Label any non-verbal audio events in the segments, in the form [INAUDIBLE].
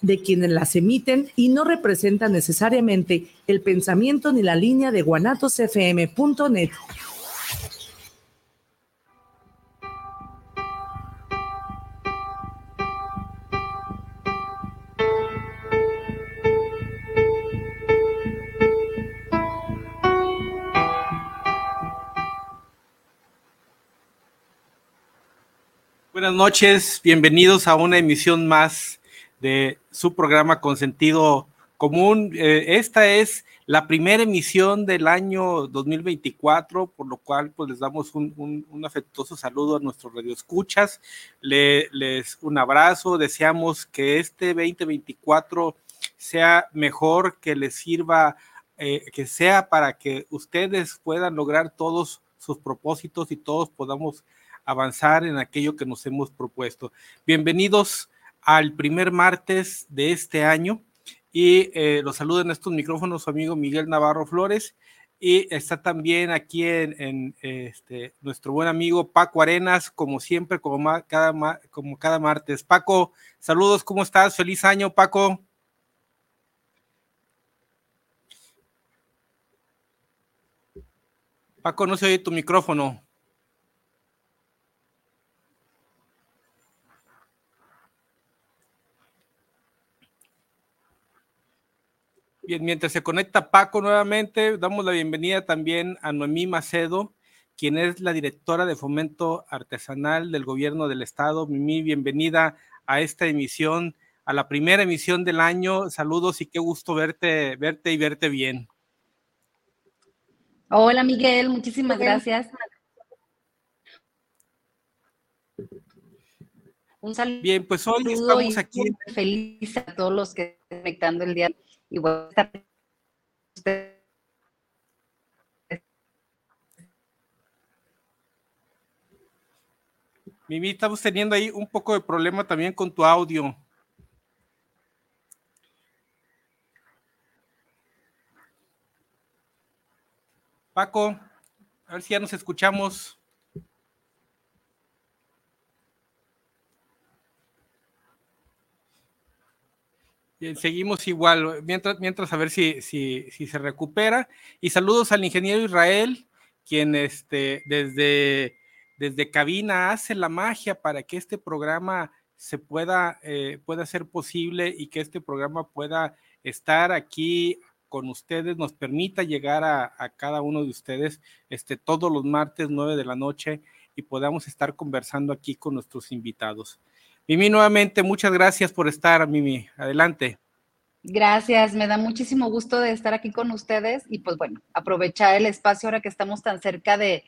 de quienes las emiten y no representan necesariamente el pensamiento ni la línea de guanatosfm.net. Buenas noches, bienvenidos a una emisión más de su programa con sentido común. Eh, esta es la primera emisión del año 2024, por lo cual pues les damos un, afectuoso saludo a nuestros radioescuchas, Le, les un abrazo, deseamos que este 2024 sea mejor, que les sirva, eh, que sea para que ustedes puedan lograr todos sus propósitos y todos podamos avanzar en aquello que nos hemos propuesto. Bienvenidos al primer martes de este año y eh, los saludo en estos micrófonos su amigo Miguel Navarro Flores y está también aquí en, este, nuestro buen amigo Paco Arenas, como siempre, como cada, como cada martes. Paco, saludos, ¿cómo estás? Feliz año, Paco. Paco, no se oye tu micrófono. Bien, mientras se conecta Paco nuevamente, damos la bienvenida también a Noemí Macedo, quien es la directora de fomento artesanal del gobierno del estado. Mimi, bienvenida a esta emisión, a la primera emisión del año. Saludos y qué gusto verte, verte y verte bien. Hola Miguel, muchísimas gracias. Un saludo. Bien, pues hoy estamos aquí. Feliz a todos los que están conectando el día y Mimi, estamos teniendo ahí un poco de problema también con tu audio. Paco, a ver si ya nos escuchamos. Seguimos igual, mientras, mientras a ver si, si, si, se recupera. Y saludos al ingeniero Israel, quien este, desde, desde cabina hace la magia para que este programa se pueda, eh, pueda ser posible y que este programa pueda estar aquí con ustedes, nos permita llegar a, a, cada uno de ustedes este, todos los martes, nueve de la noche, y podamos estar conversando aquí con nuestros invitados. Mimi, nuevamente, muchas gracias por estar, Mimi. Adelante. Gracias, me da muchísimo gusto de estar aquí con ustedes y pues bueno, aprovechar el espacio ahora que estamos tan cerca de,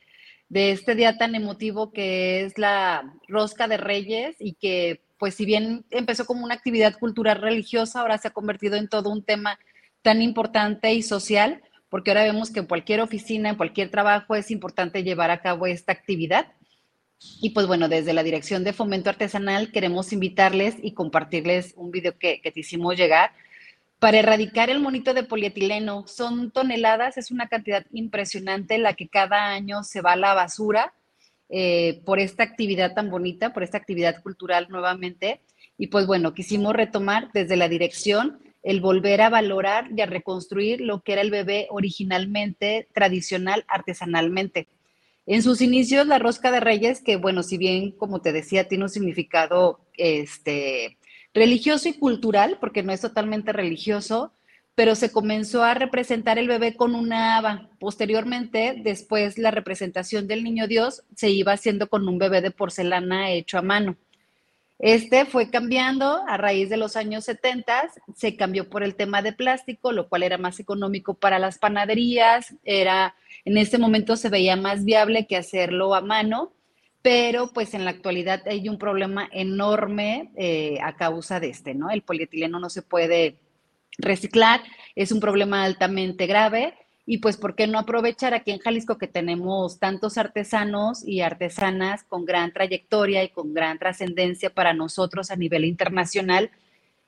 este día tan emotivo que es la Rosca de Reyes y que pues si bien empezó como una actividad cultural religiosa, ahora se ha convertido en todo un tema tan importante y social, porque ahora vemos que en cualquier oficina, en cualquier trabajo es importante llevar a cabo esta actividad. Y pues bueno, desde la Dirección de Fomento Artesanal queremos invitarles y compartirles un video que, te hicimos llegar para erradicar el monito de polietileno. Son toneladas, es una cantidad impresionante la que cada año se va a la basura eh, por esta actividad tan bonita, por esta actividad cultural nuevamente. Y pues bueno, quisimos retomar desde la dirección el volver a valorar y a reconstruir lo que era el bebé originalmente, tradicional, artesanalmente. En sus inicios, la rosca de reyes, que bueno, si bien, como te decía, tiene un significado este, religioso y cultural, porque no es totalmente religioso, pero se comenzó a representar el bebé con una haba. Posteriormente, después la representación del niño Dios se iba haciendo con un bebé de porcelana hecho a mano. Este fue cambiando a raíz de los años 70, se cambió por el tema de plástico, lo cual era más económico para las panaderías, era en ese momento se veía más viable que hacerlo a mano, pero pues en la actualidad hay un problema enorme eh, a causa de este, ¿no? El polietileno no se puede reciclar, es un problema altamente grave y pues, ¿por qué no aprovechar aquí en Jalisco que tenemos tantos artesanos y artesanas con gran trayectoria y con gran trascendencia para nosotros a nivel internacional?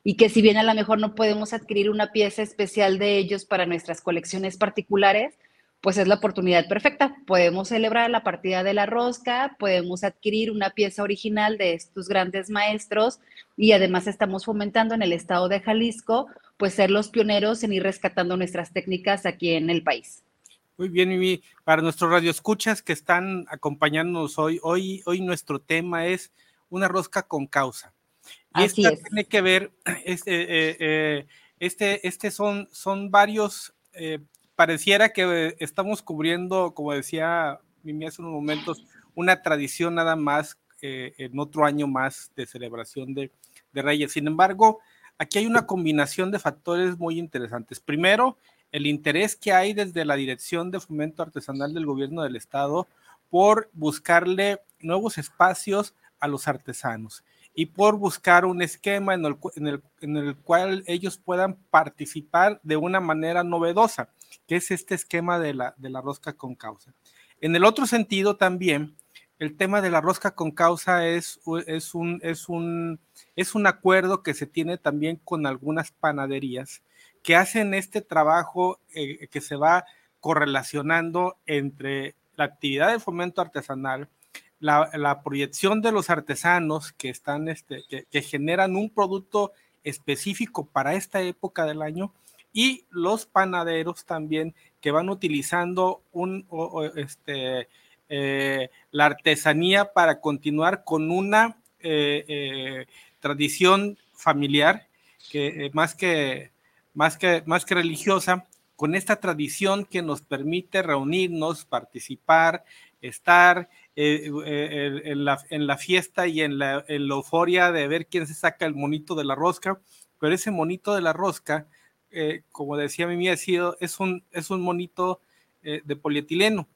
Y que si bien a lo mejor no podemos adquirir una pieza especial de ellos para nuestras colecciones particulares, pues es la oportunidad perfecta. Podemos celebrar la partida de la rosca, podemos adquirir una pieza original de estos grandes maestros y además estamos fomentando en el estado de Jalisco, pues ser los pioneros en ir rescatando nuestras técnicas aquí en el país. Muy bien, Mimi. Para nuestros radioescuchas que están acompañándonos hoy, hoy, hoy nuestro tema es una rosca con causa. Y Así esta tiene que ver, este, eh, eh, este, este son, son varios eh, pareciera que estamos cubriendo, como decía Mimi hace unos momentos, una tradición nada más eh, en otro año más de celebración de, Reyes. Sin embargo, aquí hay una combinación de factores muy interesantes. Primero, el interés que hay desde la Dirección de Fomento Artesanal del Gobierno del Estado por buscarle nuevos espacios a los artesanos y por buscar un esquema en el, en el, cual ellos puedan participar de una manera novedosa que es este esquema de la, de la rosca con causa. En el otro sentido también, el tema de la rosca con causa es, es, un, es, un, es un acuerdo que se tiene también con algunas panaderías que hacen este trabajo eh, que se va correlacionando entre la actividad de fomento artesanal, la, proyección de los artesanos que están, este, que generan un producto específico para esta época del año y los panaderos también que van utilizando un, este, eh, la artesanía para continuar con una eh, eh, tradición familiar que más que más que más que religiosa con esta tradición que nos permite reunirnos, participar, estar en, la, en, la, fiesta y en la, en la euforia de ver quién se saca el monito de la rosca, pero ese monito de la rosca eh, como decía Mimi, ha sido, es un, es un monito eh, de polietileno.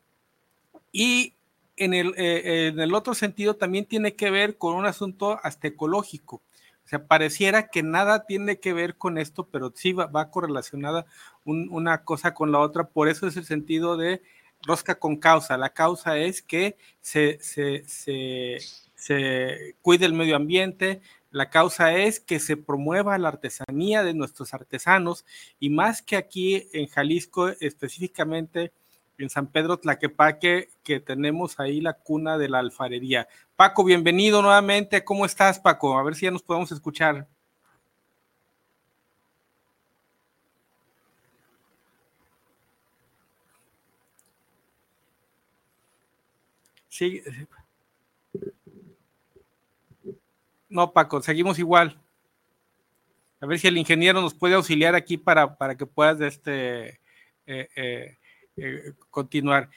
Y en el, eh, en el otro sentido también tiene que ver con un asunto hasta ecológico. O sea, pareciera que nada tiene que ver con esto, pero sí va, va correlacionada una cosa con la otra. Por eso es el sentido de rosca con causa. La causa es que se, se, se, se cuide el medio ambiente, la causa es que se promueva la artesanía de nuestros artesanos y más que aquí en Jalisco, específicamente en San Pedro Tlaquepaque, que tenemos ahí la cuna de la alfarería. Paco, bienvenido nuevamente. ¿Cómo estás, Paco? A ver si ya nos podemos escuchar. Sí. No, Paco, seguimos igual. A ver si el ingeniero nos puede auxiliar aquí para, para que puedas este, eh, eh, eh, continuar.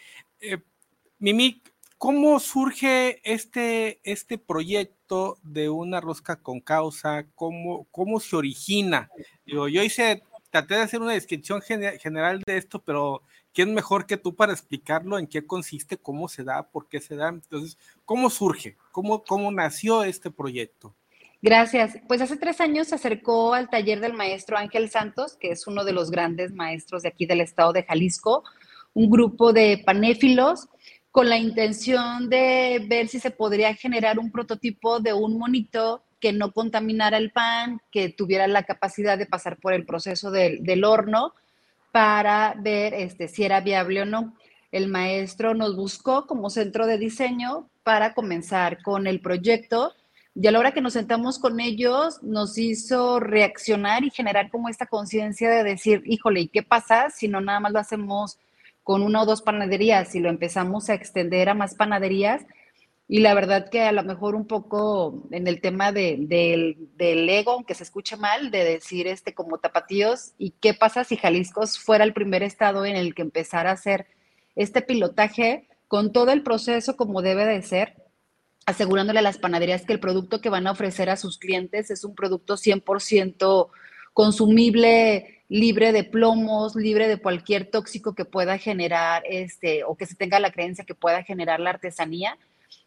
Mimi, ¿cómo surge este, este proyecto de una rosca con causa? ¿Cómo, cómo se origina? yo hice, traté de hacer una descripción general de esto, pero ¿quién mejor que tú para explicarlo en qué consiste, cómo se da, por qué se da? Entonces, ¿cómo surge? ¿Cómo, cómo nació este proyecto? Gracias. Pues hace tres años se acercó al taller del maestro Ángel Santos, que es uno de los grandes maestros de aquí del estado de Jalisco, un grupo de panéfilos con la intención de ver si se podría generar un prototipo de un monito que no contaminara el pan, que tuviera la capacidad de pasar por el proceso del, del horno para ver este, si era viable o no. El maestro nos buscó como centro de diseño para comenzar con el proyecto y a la hora que nos sentamos con ellos nos hizo reaccionar y generar como esta conciencia de decir, híjole, ¿y qué pasa si no nada más lo hacemos con una o dos panaderías, si lo empezamos a extender a más panaderías? Y la verdad que a lo mejor un poco en el tema de, del ego, aunque se escuche mal, de decir este como tapatíos, ¿y qué pasa si Jalisco fuera el primer estado en el que empezara a hacer este pilotaje con todo el proceso como debe de ser? asegurándole a las panaderías que el producto que van a ofrecer a sus clientes es un producto 100% consumible, libre de plomos, libre de cualquier tóxico que pueda generar este o que se tenga la creencia que pueda generar la artesanía.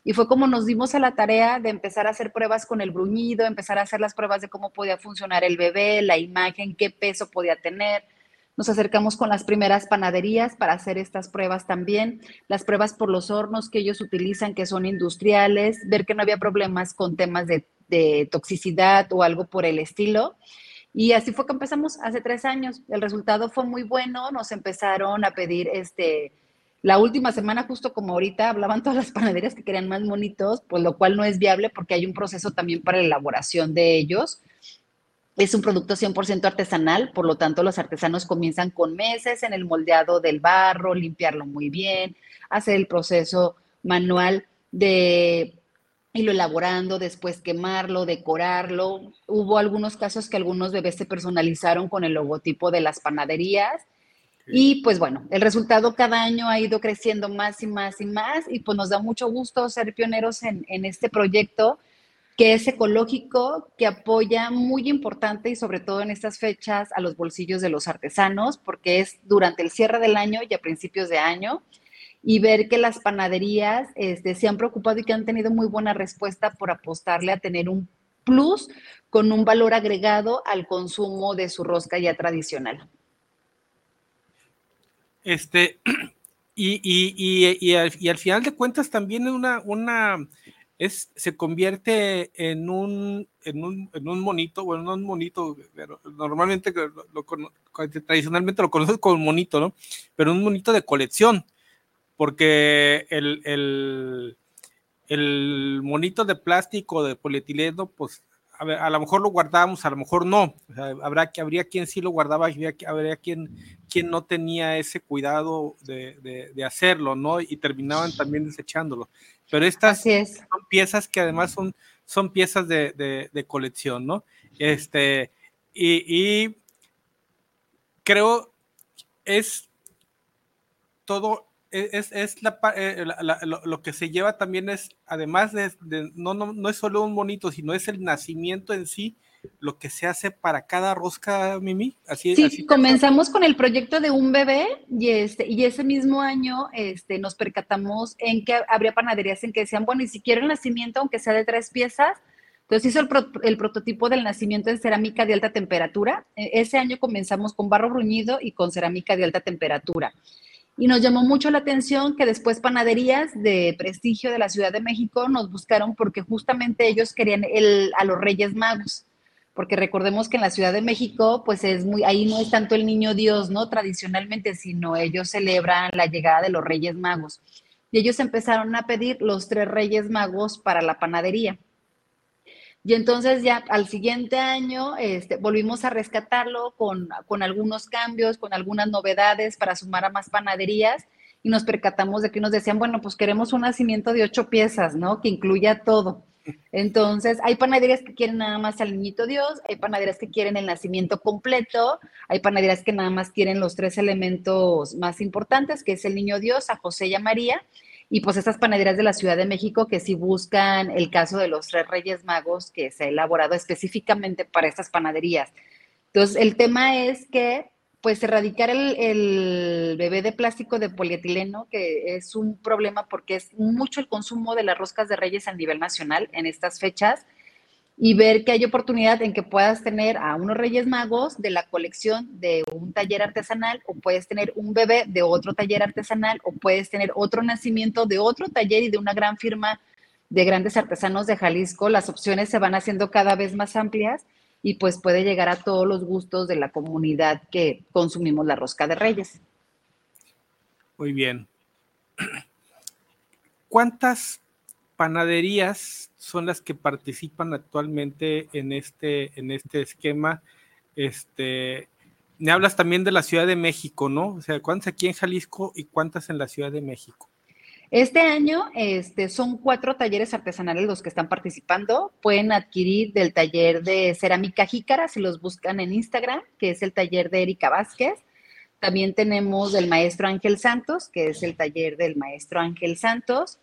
Y fue como nos dimos a la tarea de empezar a hacer pruebas con el bruñido, empezar a hacer las pruebas de cómo podía funcionar el bebé, la imagen, qué peso podía tener. Nos acercamos con las primeras panaderías para hacer estas pruebas también, las pruebas por los hornos que ellos utilizan, que son industriales, ver que no había problemas con temas de, de toxicidad o algo por el estilo. Y así fue que empezamos hace tres años. El resultado fue muy bueno, nos empezaron a pedir este la última semana, justo como ahorita, hablaban todas las panaderías que querían más monitos, pues lo cual no es viable porque hay un proceso también para la elaboración de ellos. Es un producto 100% artesanal, por lo tanto los artesanos comienzan con meses en el moldeado del barro, limpiarlo muy bien, hacer el proceso manual de irlo elaborando, después quemarlo, decorarlo. Hubo algunos casos que algunos bebés se personalizaron con el logotipo de las panaderías y pues bueno, el resultado cada año ha ido creciendo más y más y más y pues nos da mucho gusto ser pioneros en, este proyecto que es ecológico, que apoya muy importante y sobre todo en estas fechas a los bolsillos de los artesanos, porque es durante el cierre del año y a principios de año, y ver que las panaderías este, se han preocupado y que han tenido muy buena respuesta por apostarle a tener un plus con un valor agregado al consumo de su rosca ya tradicional. Este, [CLEARS THROAT] y, y, y, al, y, al, final de cuentas también una, una es, se convierte en un, en un, en un monito, bueno, no un monito, pero normalmente lo, tradicionalmente lo conocemos como monito, ¿no? Pero un monito de colección, porque el, el, el monito de plástico, de polietileno, pues a, ver, a lo mejor lo guardábamos, a lo mejor no. habrá que habría quien sí lo guardaba, habría, habría quien, quien no tenía ese cuidado de, de, hacerlo, ¿no? Y terminaban también desechándolo. Pero estas son piezas que además son, son piezas de, de colección, ¿no? Este, y, y creo es todo es, es la, eh, lo, que se lleva también es, además de, no, no, no, es solo un monito, sino es el nacimiento en sí, lo que se hace para cada rosca, Mimi. Así, sí, comenzamos con el proyecto de un bebé y, este, y ese mismo año este, nos percatamos en que habría panaderías en que decían, bueno, y si quiero el nacimiento, aunque sea de tres piezas, entonces hizo el, el, prototipo del nacimiento en cerámica de alta temperatura. E, ese año comenzamos con barro bruñido y con cerámica de alta temperatura. Y nos llamó mucho la atención que después panaderías de prestigio de la Ciudad de México nos buscaron porque justamente ellos querían el, a los Reyes Magos. Porque recordemos que en la Ciudad de México, pues es muy, ahí no es tanto el niño Dios, ¿no? Tradicionalmente, sino ellos celebran la llegada de los Reyes Magos. Y ellos empezaron a pedir los tres Reyes Magos para la panadería. Y entonces ya al siguiente año este, volvimos a rescatarlo con, con algunos cambios, con algunas novedades para sumar a más panaderías y nos percatamos de que nos decían, bueno, pues queremos un nacimiento de ocho piezas, ¿no? Que incluya todo. Entonces, hay panaderías que quieren nada más al niñito Dios, hay panaderías que quieren el nacimiento completo, hay panaderías que nada más quieren los tres elementos más importantes, que es el niño Dios, a José y a María, y pues estas panaderías de la Ciudad de México que sí buscan el caso de los tres Reyes Magos que se ha elaborado específicamente para estas panaderías. Entonces, el tema es que pues erradicar el, el, bebé de plástico de polietileno, que es un problema porque es mucho el consumo de las roscas de reyes a nivel nacional en estas fechas, y ver que hay oportunidad en que puedas tener a unos Reyes Magos de la colección de un taller artesanal o puedes tener un bebé de otro taller artesanal o puedes tener otro nacimiento de otro taller y de una gran firma de grandes artesanos de Jalisco. Las opciones se van haciendo cada vez más amplias y pues puede llegar a todos los gustos de la comunidad que consumimos la rosca de Reyes. Muy bien. [CLEARS THROAT] ¿Cuántas panaderías son las que participan actualmente en este, en este esquema. Este, me hablas también de la Ciudad de México, ¿no? O sea, ¿cuántas aquí en Jalisco y cuántas en la Ciudad de México? Este año este, son cuatro talleres artesanales los que están participando. Pueden adquirir del taller de cerámica jícara si los buscan en Instagram, que es el taller de Erika Vázquez. También tenemos del maestro Ángel Santos, que es el taller del maestro Ángel Santos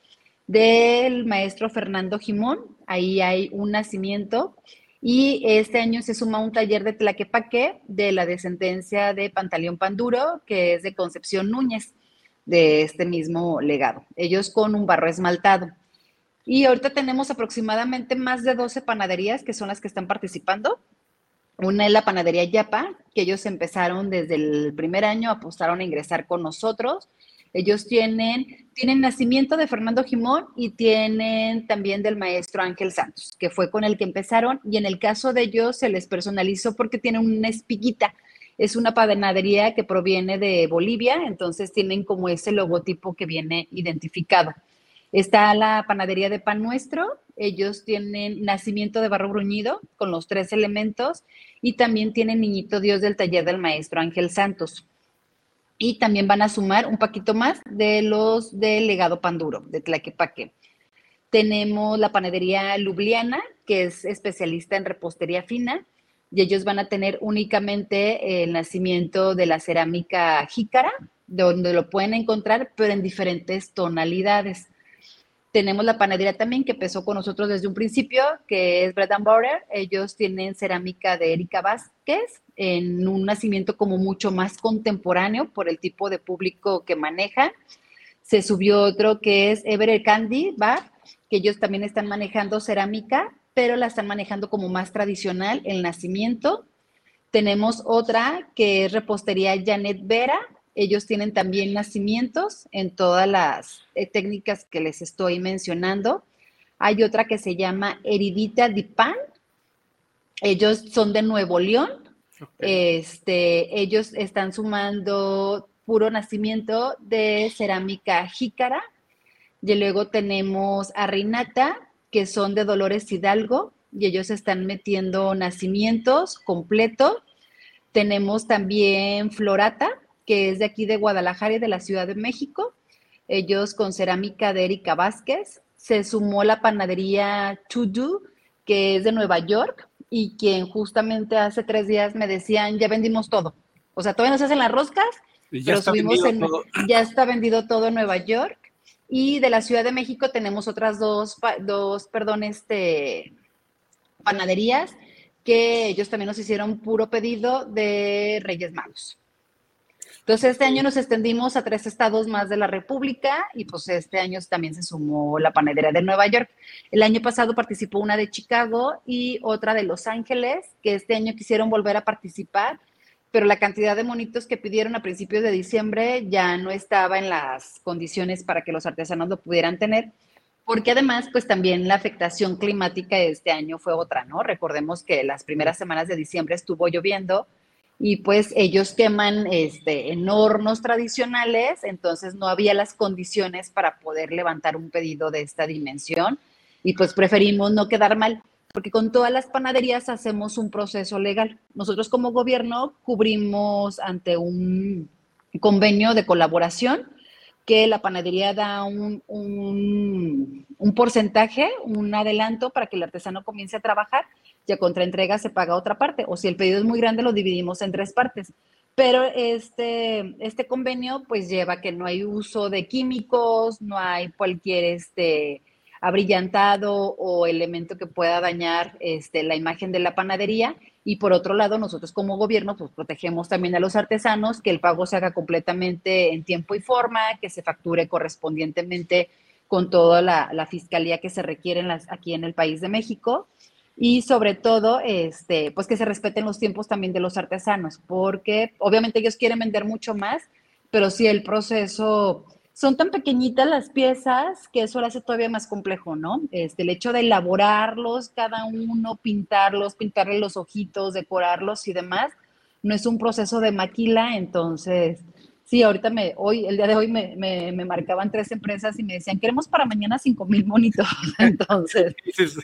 del maestro Fernando Jimón. Ahí hay un nacimiento. Y este año se suma un taller de Tlaquepaque de la descendencia de Pantaleón Panduro, que es de Concepción Núñez, de este mismo legado. Ellos con un barro esmaltado. Y ahorita tenemos aproximadamente más de 12 panaderías que son las que están participando. Una es la panadería Yapa, que ellos empezaron desde el primer año, apostaron a ingresar con nosotros Ellos tienen, tienen nacimiento de Fernando Jimón y tienen también del maestro Ángel Santos, que fue con el que empezaron. Y en el caso de ellos se les personalizó porque tienen una espiguita. Es una panadería que proviene de Bolivia, entonces tienen como ese logotipo que viene identificado. Está la panadería de pan nuestro, ellos tienen nacimiento de barro bruñido con los tres elementos y también tienen niñito Dios del taller del maestro Ángel Santos. Y también van a sumar un poquito más de los del legado panduro, de Tlaquepaque. Tenemos la panadería Lubliana, que es especialista en repostería fina, y ellos van a tener únicamente el nacimiento de la cerámica jícara, donde lo pueden encontrar, pero en diferentes tonalidades. Tenemos la panadería también que empezó con nosotros desde un principio, que es Bread and Butter. Ellos tienen cerámica de Erika Vázquez en un nacimiento como mucho más contemporáneo por el tipo de público que maneja. Se subió otro que es Everett Candy Bar, que ellos también están manejando cerámica, pero la están manejando como más tradicional, el nacimiento. Tenemos otra que es repostería Janet Vera, ellos tienen también nacimientos en todas las eh, técnicas que les estoy mencionando. Hay otra que se llama Heridita de Pan. Ellos son de Nuevo León. Este, ellos están sumando puro nacimiento de cerámica jícara. Y luego tenemos a Rinata, que son de Dolores Hidalgo, y ellos están metiendo nacimientos completo. Tenemos también Florata, que es de aquí de Guadalajara y de la Ciudad de México. Ellos con cerámica de Erika Vázquez. Se sumó la panadería To que es de Nueva York, y quien justamente hace tres días me decían, ya vendimos todo. O sea, todavía no se hacen las roscas, ya pero subimos en, [LAUGHS] ya está vendido todo en Nueva York. Y de la Ciudad de México tenemos otras dos, dos, perdón, este, panaderías que ellos también nos hicieron puro pedido de Reyes Magos. Entonces, este año nos extendimos a tres estados más de la República y pues este año también se sumó la panadera de Nueva York. El año pasado participó una de Chicago y otra de Los Ángeles, que este año quisieron volver a participar, pero la cantidad de monitos que pidieron a principios de diciembre ya no estaba en las condiciones para que los artesanos lo pudieran tener porque además, pues también la afectación climática de este año fue otra, ¿no? Recordemos que las primeras semanas de diciembre estuvo lloviendo, y pues ellos queman este, en hornos tradicionales, entonces no había las condiciones para poder levantar un pedido de esta dimensión y pues preferimos no quedar mal, porque con todas las panaderías hacemos un proceso legal. Nosotros como gobierno cubrimos ante un convenio de colaboración que la panadería da un, un, un porcentaje, un adelanto para que el artesano comience a trabajar ya contra entrega se paga otra parte, o si el pedido es muy grande, lo dividimos en tres partes. Pero este, este convenio pues lleva que no hay uso de químicos, no hay cualquier este, abrillantado o elemento que pueda dañar este, la imagen de la panadería. Y por otro lado, nosotros como gobierno pues protegemos también a los artesanos, que el pago se haga completamente en tiempo y forma, que se facture correspondientemente con toda la, la fiscalía que se requiere aquí en el país de México y sobre todo, este, pues que se respeten los tiempos también de los artesanos, porque obviamente ellos quieren vender mucho más, pero si el proceso, son tan pequeñitas las piezas que eso lo hace todavía más complejo, ¿no? Este, el hecho de elaborarlos cada uno, pintarlos, pintarle los ojitos, decorarlos y demás, no es un proceso de maquila, entonces Sí, ahorita me, hoy, el día de hoy me, me, me, marcaban tres empresas y me decían, queremos para mañana cinco mil monitos. [LAUGHS] Entonces,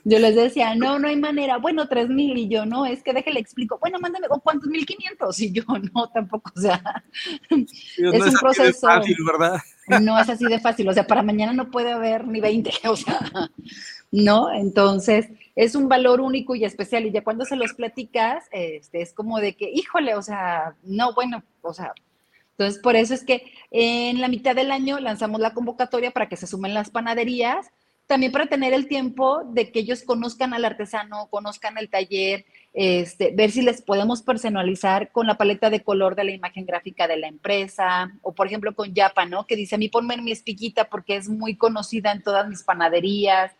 yo les decía, no, no hay manera. Bueno, tres mil y yo, no, es que déjele explico. Bueno, mándame, ¿cuántos mil quinientos? Y yo, no, tampoco, o sea, es un proceso. fácil, ¿verdad? No es así de fácil, o sea, para mañana no puede haber ni 20, [LAUGHS] o sea, ¿no? Entonces, es un valor único y especial y ya cuando se los platicas, este, es como de que, híjole, o sea, no, bueno, o sea, entonces, por eso es que en la mitad del año lanzamos la convocatoria para que se sumen las panaderías, también para tener el tiempo de que ellos conozcan al artesano, conozcan el taller, este, ver si les podemos personalizar con la paleta de color de la imagen gráfica de la empresa, o por ejemplo con Yapa, ¿no? Que dice, a mí ponme en mi espiquita porque es muy conocida en todas mis panaderías,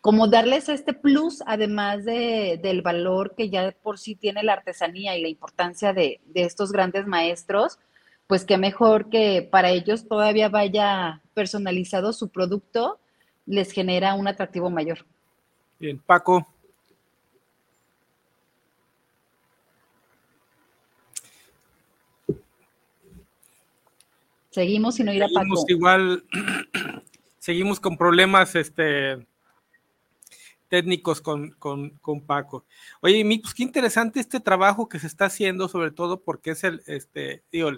como darles este plus, además de, del valor que ya por sí tiene la artesanía y la importancia de, de, estos grandes maestros, pues qué mejor que para ellos todavía vaya personalizado su producto, les genera un atractivo mayor. Bien, Paco. Seguimos sin oír a Paco. Igual, [CLEARS THROAT] seguimos con problemas este, técnicos con, Paco. Oye, pues qué interesante este trabajo que se está haciendo, sobre todo porque es el, este, digo,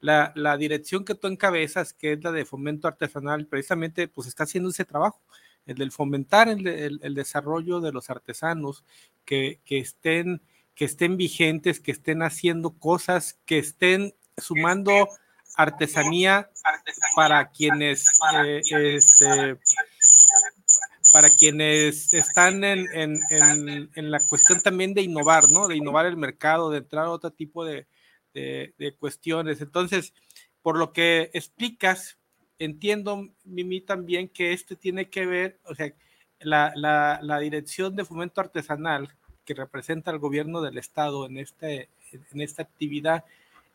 la, dirección que tú encabezas, que es la de fomento artesanal, precisamente, pues está haciendo ese trabajo, el del fomentar el, desarrollo de los artesanos, que, estén, que estén vigentes, que estén haciendo cosas, que estén sumando artesanía para quienes eh, este, para quienes están en, la cuestión también de innovar, ¿no? De innovar el mercado, de entrar a otro tipo de, cuestiones. Entonces, por lo que explicas, entiendo, Mimi, también que este tiene que ver, o sea, la, la, dirección de fomento artesanal que representa al gobierno del Estado en, este, en esta actividad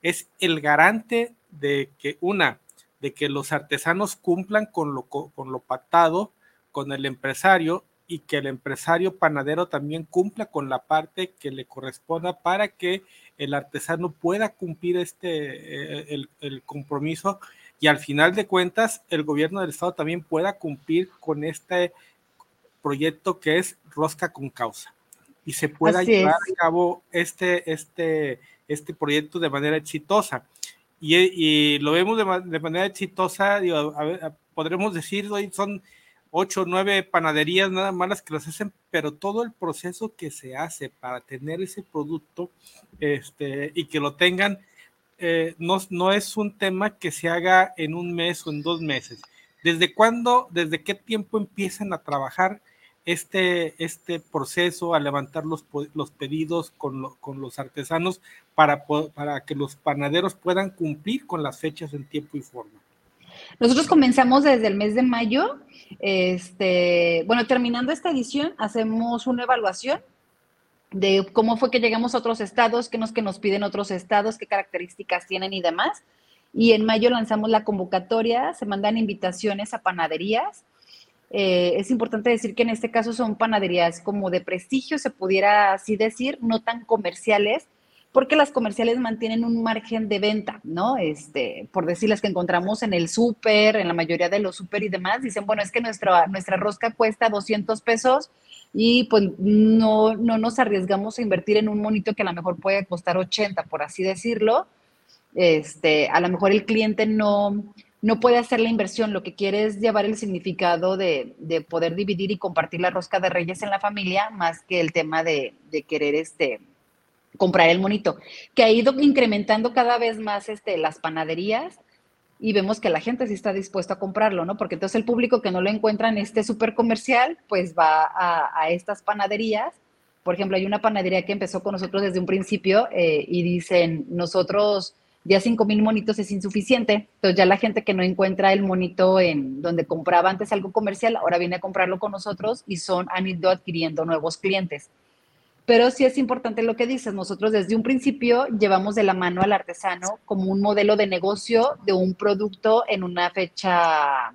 es el garante de que, una, de que los artesanos cumplan con lo, con lo pactado con el empresario y que el empresario panadero también cumpla con la parte que le corresponda para que el artesano pueda cumplir este eh, el, compromiso y al final de cuentas el gobierno del estado también pueda cumplir con este proyecto que es rosca con causa y se pueda llevar a cabo este este este proyecto de manera exitosa. Y, lo vemos de, manera exitosa digo, podremos decir hoy son ocho o nueve panaderías nada más las que las hacen, pero todo el proceso que se hace para tener ese producto este, y que lo tengan, eh, no, no es un tema que se haga en un mes o en dos meses. ¿Desde cuándo, desde qué tiempo empiezan a trabajar este, este proceso, a levantar los, los pedidos con, con los artesanos para, para que los panaderos puedan cumplir con las fechas en tiempo y forma? Nosotros comenzamos desde el mes de mayo. Este, bueno, terminando esta edición, hacemos una evaluación de cómo fue que llegamos a otros estados, qué nos que nos piden otros estados, qué características tienen y demás. Y en mayo lanzamos la convocatoria, se mandan invitaciones a panaderías. Eh, es importante decir que en este caso son panaderías como de prestigio, se pudiera así decir, no tan comerciales, porque las comerciales mantienen un margen de venta, ¿no? Este, por decir las que encontramos en el súper, en la mayoría de los súper y demás, dicen, bueno, es que nuestra, nuestra rosca cuesta 200 pesos y pues no, no nos arriesgamos a invertir en un monito que a lo mejor puede costar 80, por así decirlo. Este, a lo mejor el cliente no, no puede hacer la inversión, lo que quiere es llevar el significado de, de, poder dividir y compartir la rosca de reyes en la familia, más que el tema de, de querer este, comprar el monito, que ha ido incrementando cada vez más este, las panaderías y vemos que la gente sí está dispuesta a comprarlo, ¿no? Porque entonces el público que no lo encuentra en este súper comercial, pues va a, estas panaderías. Por ejemplo, hay una panadería que empezó con nosotros desde un principio eh, y dicen, nosotros ya 5 mil monitos es insuficiente. Entonces ya la gente que no encuentra el monito en donde compraba antes algo comercial, ahora viene a comprarlo con nosotros y son, han ido adquiriendo nuevos clientes. Pero sí es importante lo que dices, nosotros desde un principio llevamos de la mano al artesano como un modelo de negocio de un producto en una fecha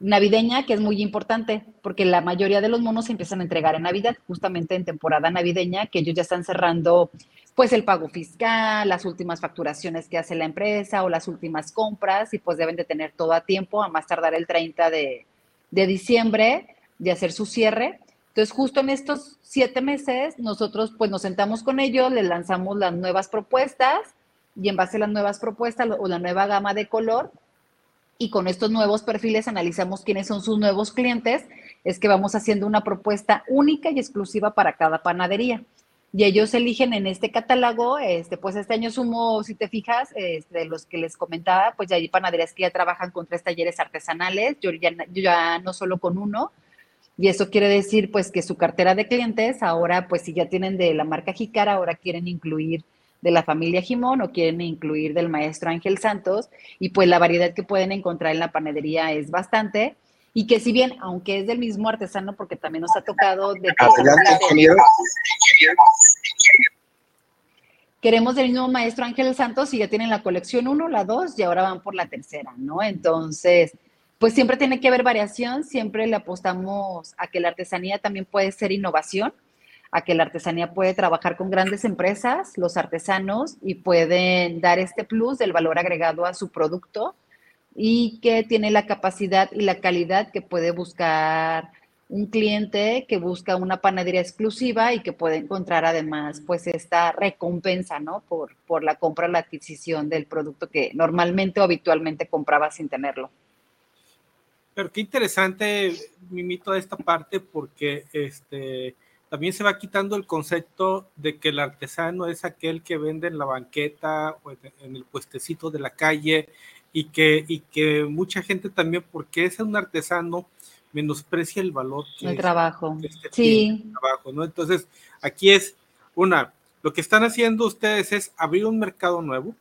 navideña, que es muy importante, porque la mayoría de los monos se empiezan a entregar en Navidad, justamente en temporada navideña, que ellos ya están cerrando pues el pago fiscal, las últimas facturaciones que hace la empresa o las últimas compras y pues deben de tener todo a tiempo, a más tardar el 30 de, de diciembre de hacer su cierre entonces, justo en estos siete meses, nosotros pues nos sentamos con ellos, les lanzamos las nuevas propuestas y en base a las nuevas propuestas o la nueva gama de color y con estos nuevos perfiles analizamos quiénes son sus nuevos clientes, es que vamos haciendo una propuesta única y exclusiva para cada panadería. Y ellos eligen en este catálogo, este, pues este año sumo, si te fijas, este, de los que les comentaba, pues ya hay panaderías que ya trabajan con tres talleres artesanales, yo ya, yo ya no solo con uno, y eso quiere decir pues que su cartera de clientes ahora pues si ya tienen de la marca Jicara, ahora quieren incluir de la familia Jimón o quieren incluir del maestro Ángel Santos y pues la variedad que pueden encontrar en la panadería es bastante y que si bien aunque es del mismo artesano porque también nos ha tocado de queremos del mismo maestro Ángel Santos y ya tienen la colección 1, la 2 y ahora van por la tercera, ¿no? Entonces, pues siempre tiene que haber variación, siempre le apostamos a que la artesanía también puede ser innovación, a que la artesanía puede trabajar con grandes empresas, los artesanos, y pueden dar este plus del valor agregado a su producto y que tiene la capacidad y la calidad que puede buscar un cliente que busca una panadería exclusiva y que puede encontrar además pues esta recompensa, ¿no? Por, por la compra, la adquisición del producto que normalmente o habitualmente compraba sin tenerlo. Pero qué interesante, Mimito, esta parte porque este, también se va quitando el concepto de que el artesano es aquel que vende en la banqueta o en el puestecito de la calle y que, y que mucha gente también, porque es un artesano, menosprecia el valor que el trabajo. Este sí. trabajo, ¿no? Entonces, aquí es una, lo que están haciendo ustedes es abrir un mercado nuevo,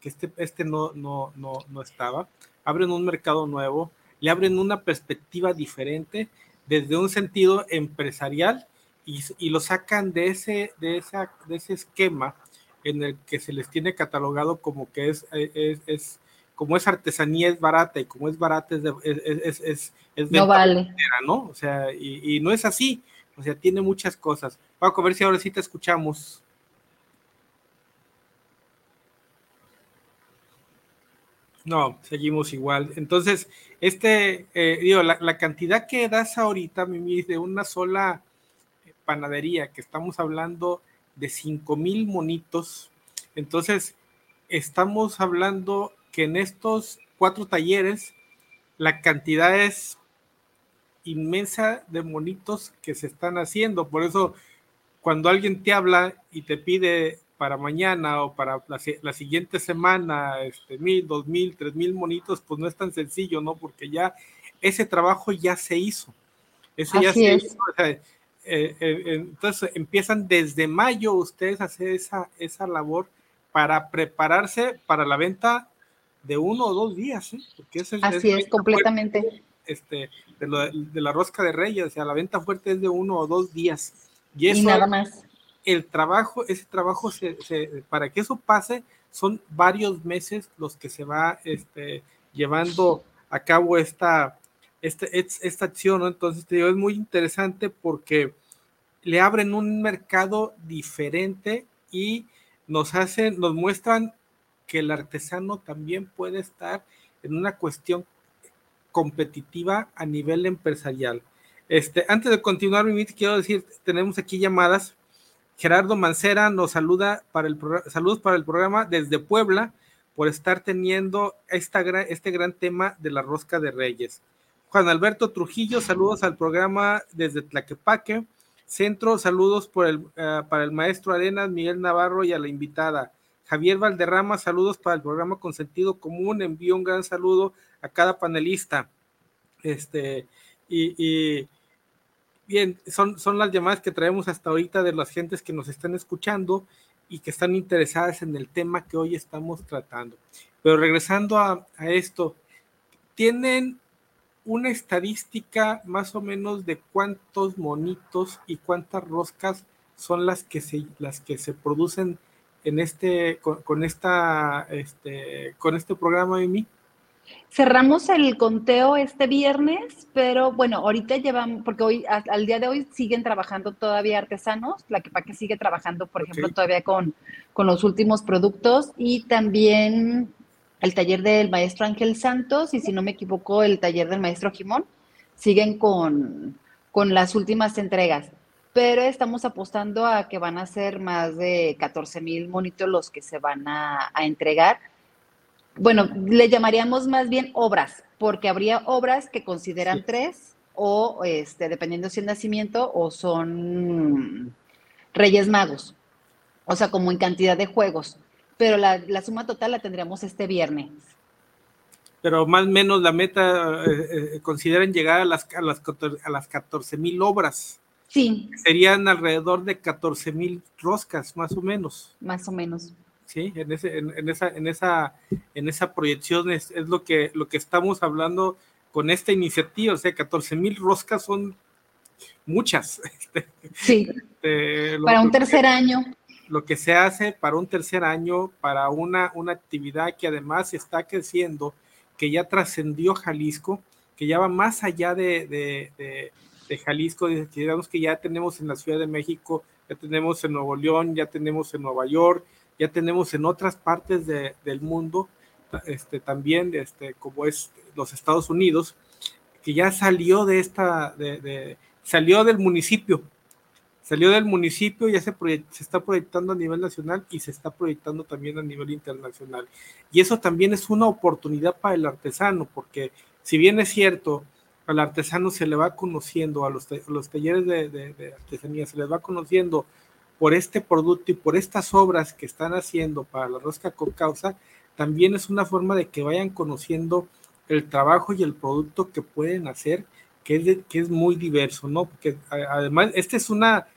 que este, este no, no, no, no estaba, abren un mercado nuevo, le abren una perspectiva diferente desde un sentido empresarial y, y lo sacan de ese, de, esa, de ese esquema en el que se les tiene catalogado como que es, es, es como es artesanía es barata y como es barata es, es, es, es no vale. ¿no? O sea, y, y, no es así, o sea, tiene muchas cosas. Paco, a ver si ahora sí te escuchamos. No, seguimos igual. Entonces, este, eh, digo, la, la, cantidad que das ahorita, Mimi, de una sola panadería, que estamos hablando de cinco mil monitos, entonces estamos hablando que en estos cuatro talleres la cantidad es inmensa de monitos que se están haciendo. Por eso, cuando alguien te habla y te pide para mañana o para la, siguiente semana, este, mil, dos mil, tres mil monitos, pues no es tan sencillo, ¿no? Porque ya ese trabajo ya se hizo. Ese ya se hizo. Eh, eh, entonces empiezan desde mayo ustedes a hacer esa, esa labor para prepararse para la venta de uno o dos días, ¿eh? Porque ese, Así es, completamente. este, de, la rosca de reyes, o sea, la venta fuerte es de uno o dos días. Y, eso, nada más. El trabajo, ese trabajo, se, para que eso pase, son varios meses los que se va este, llevando a cabo esta, este, esta acción. Entonces, te digo, es muy interesante porque le abren un mercado diferente y nos hacen, nos muestran que el artesano también puede estar en una cuestión competitiva a nivel empresarial. Este, antes de continuar, quiero decir, tenemos aquí llamadas. Gerardo Mancera nos saluda para el saludos para el programa desde Puebla por estar teniendo esta, este gran tema de la rosca de reyes. Juan Alberto Trujillo, saludos al programa desde Tlaquepaque. Centro, saludos por el, eh, para el maestro Arenas, Miguel Navarro y a la invitada. Javier Valderrama, saludos para el programa con sentido común. Envío un gran saludo a cada panelista. Este, y, bien, son, son las llamadas que traemos hasta ahorita de las gentes que nos están escuchando y que están interesadas en el tema que hoy estamos tratando. Pero regresando a, esto, ¿tienen una estadística más o menos de cuántos monitos y cuántas roscas son las que se, las que se producen en este, con, esta, este, con este programa, Mimi? Cerramos el conteo este viernes, pero bueno, ahorita llevamos, porque hoy, al día de hoy siguen trabajando todavía artesanos, la que para que sigue trabajando, por ejemplo, todavía con, con los últimos productos y también el taller del maestro Ángel Santos y si no me equivoco, el taller del maestro Jimón, siguen con, con las últimas entregas pero estamos apostando a que van a ser más de 14 mil monitos los que se van a, entregar. Bueno, le llamaríamos más bien obras, porque habría obras que consideran tres o, este, dependiendo si es nacimiento o son Reyes Magos, o sea, como en cantidad de juegos. Pero la, suma total la tendríamos este viernes. Pero más o menos la meta, eh, eh, consideran llegar a las, a las, a las 14 mil obras. Sí. Serían alrededor de 14 mil roscas, más o menos. Más o menos. Sí, en, ese, en, esa, en, esa, en esa proyección es, lo, que, lo que estamos hablando con esta iniciativa. O sea, 14 mil roscas son muchas. [LAUGHS] Sí. Para un tercer año. lo que se hace para un tercer año, para una, una actividad que además está creciendo, que ya trascendió Jalisco, que ya va más allá de, de, de, Jalisco, digamos que ya tenemos en la Ciudad de México, ya tenemos en Nuevo León, ya tenemos en Nueva York, ya tenemos en otras partes del mundo, este, también este, como es los Estados Unidos, que ya salió de esta, de, salió del municipio, salió del municipio, ya se, se está proyectando a nivel nacional y se está proyectando también a nivel internacional. Y eso también es una oportunidad para el artesano, porque si bien es cierto, al artesano se le va conociendo, a los, los talleres de, artesanía se les va conociendo por este producto y por estas obras que están haciendo para la rosca con causa, también es una forma de que vayan conociendo el trabajo y el producto que pueden hacer, que es, que es muy diverso, ¿no? Porque además, este es una,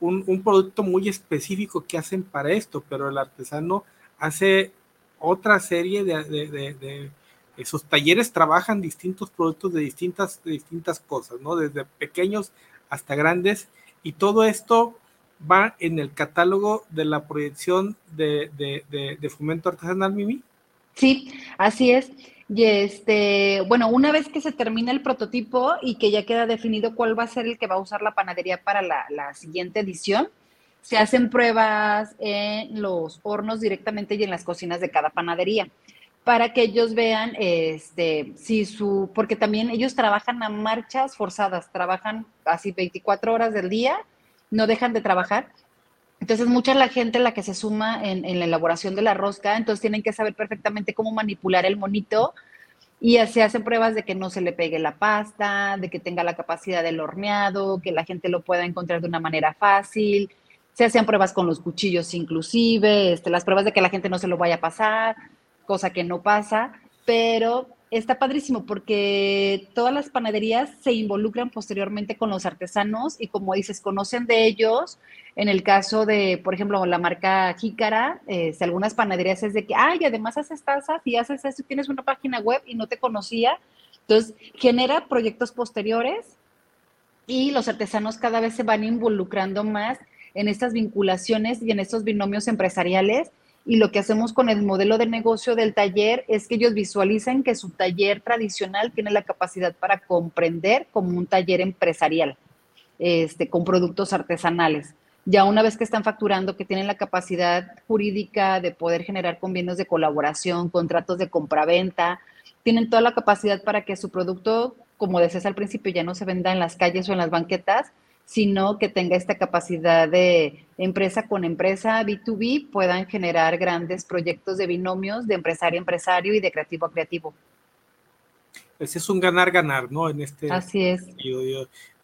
un, producto muy específico que hacen para esto, pero el artesano hace otra serie de, de, esos talleres trabajan distintos productos de distintas, de distintas cosas, ¿no? Desde pequeños hasta grandes, y todo esto va en el catálogo de la proyección de, de fomento artesanal, Mimi. Sí, así es. Y este, bueno, una vez que se termina el prototipo y que ya queda definido cuál va a ser el que va a usar la panadería para la, siguiente edición, se hacen pruebas en los hornos directamente y en las cocinas de cada panadería para que ellos vean este si su porque también ellos trabajan a marchas forzadas, trabajan así 24 horas del día, no dejan de trabajar entonces, mucha la gente la que se suma en, la elaboración de la rosca, entonces tienen que saber perfectamente cómo manipular el monito y se hacen pruebas de que no se le pegue la pasta, de que tenga la capacidad del horneado, que la gente lo pueda encontrar de una manera fácil. Se hacen pruebas con los cuchillos inclusive, este, las pruebas de que la gente no se lo vaya a pasar, cosa que no pasa, pero está padrísimo porque todas las panaderías se involucran posteriormente con los artesanos y como dices, conocen de ellos. En el caso de, por ejemplo, la marca Jícara, eh, si algunas panaderías es de que, ay, además haces tazas y haces eso, tienes una página web y no te conocía. Entonces, genera proyectos posteriores y los artesanos cada vez se van involucrando más en estas vinculaciones y en estos binomios empresariales y lo que hacemos con el modelo de negocio del taller es que ellos visualicen que su taller tradicional tiene la capacidad para comprender como un taller empresarial, este, con productos artesanales. Ya una vez que están facturando, que tienen la capacidad jurídica de poder generar convenios de colaboración, contratos de compraventa, tienen toda la capacidad para que su producto, como decías al principio, ya no se venda en las calles o en las banquetas, sino que tenga esta capacidad de empresa con empresa, B2B, puedan generar grandes proyectos de binomios de empresario a empresario y de creativo a creativo. Ese es un ganar-ganar, ¿no? En este Así es.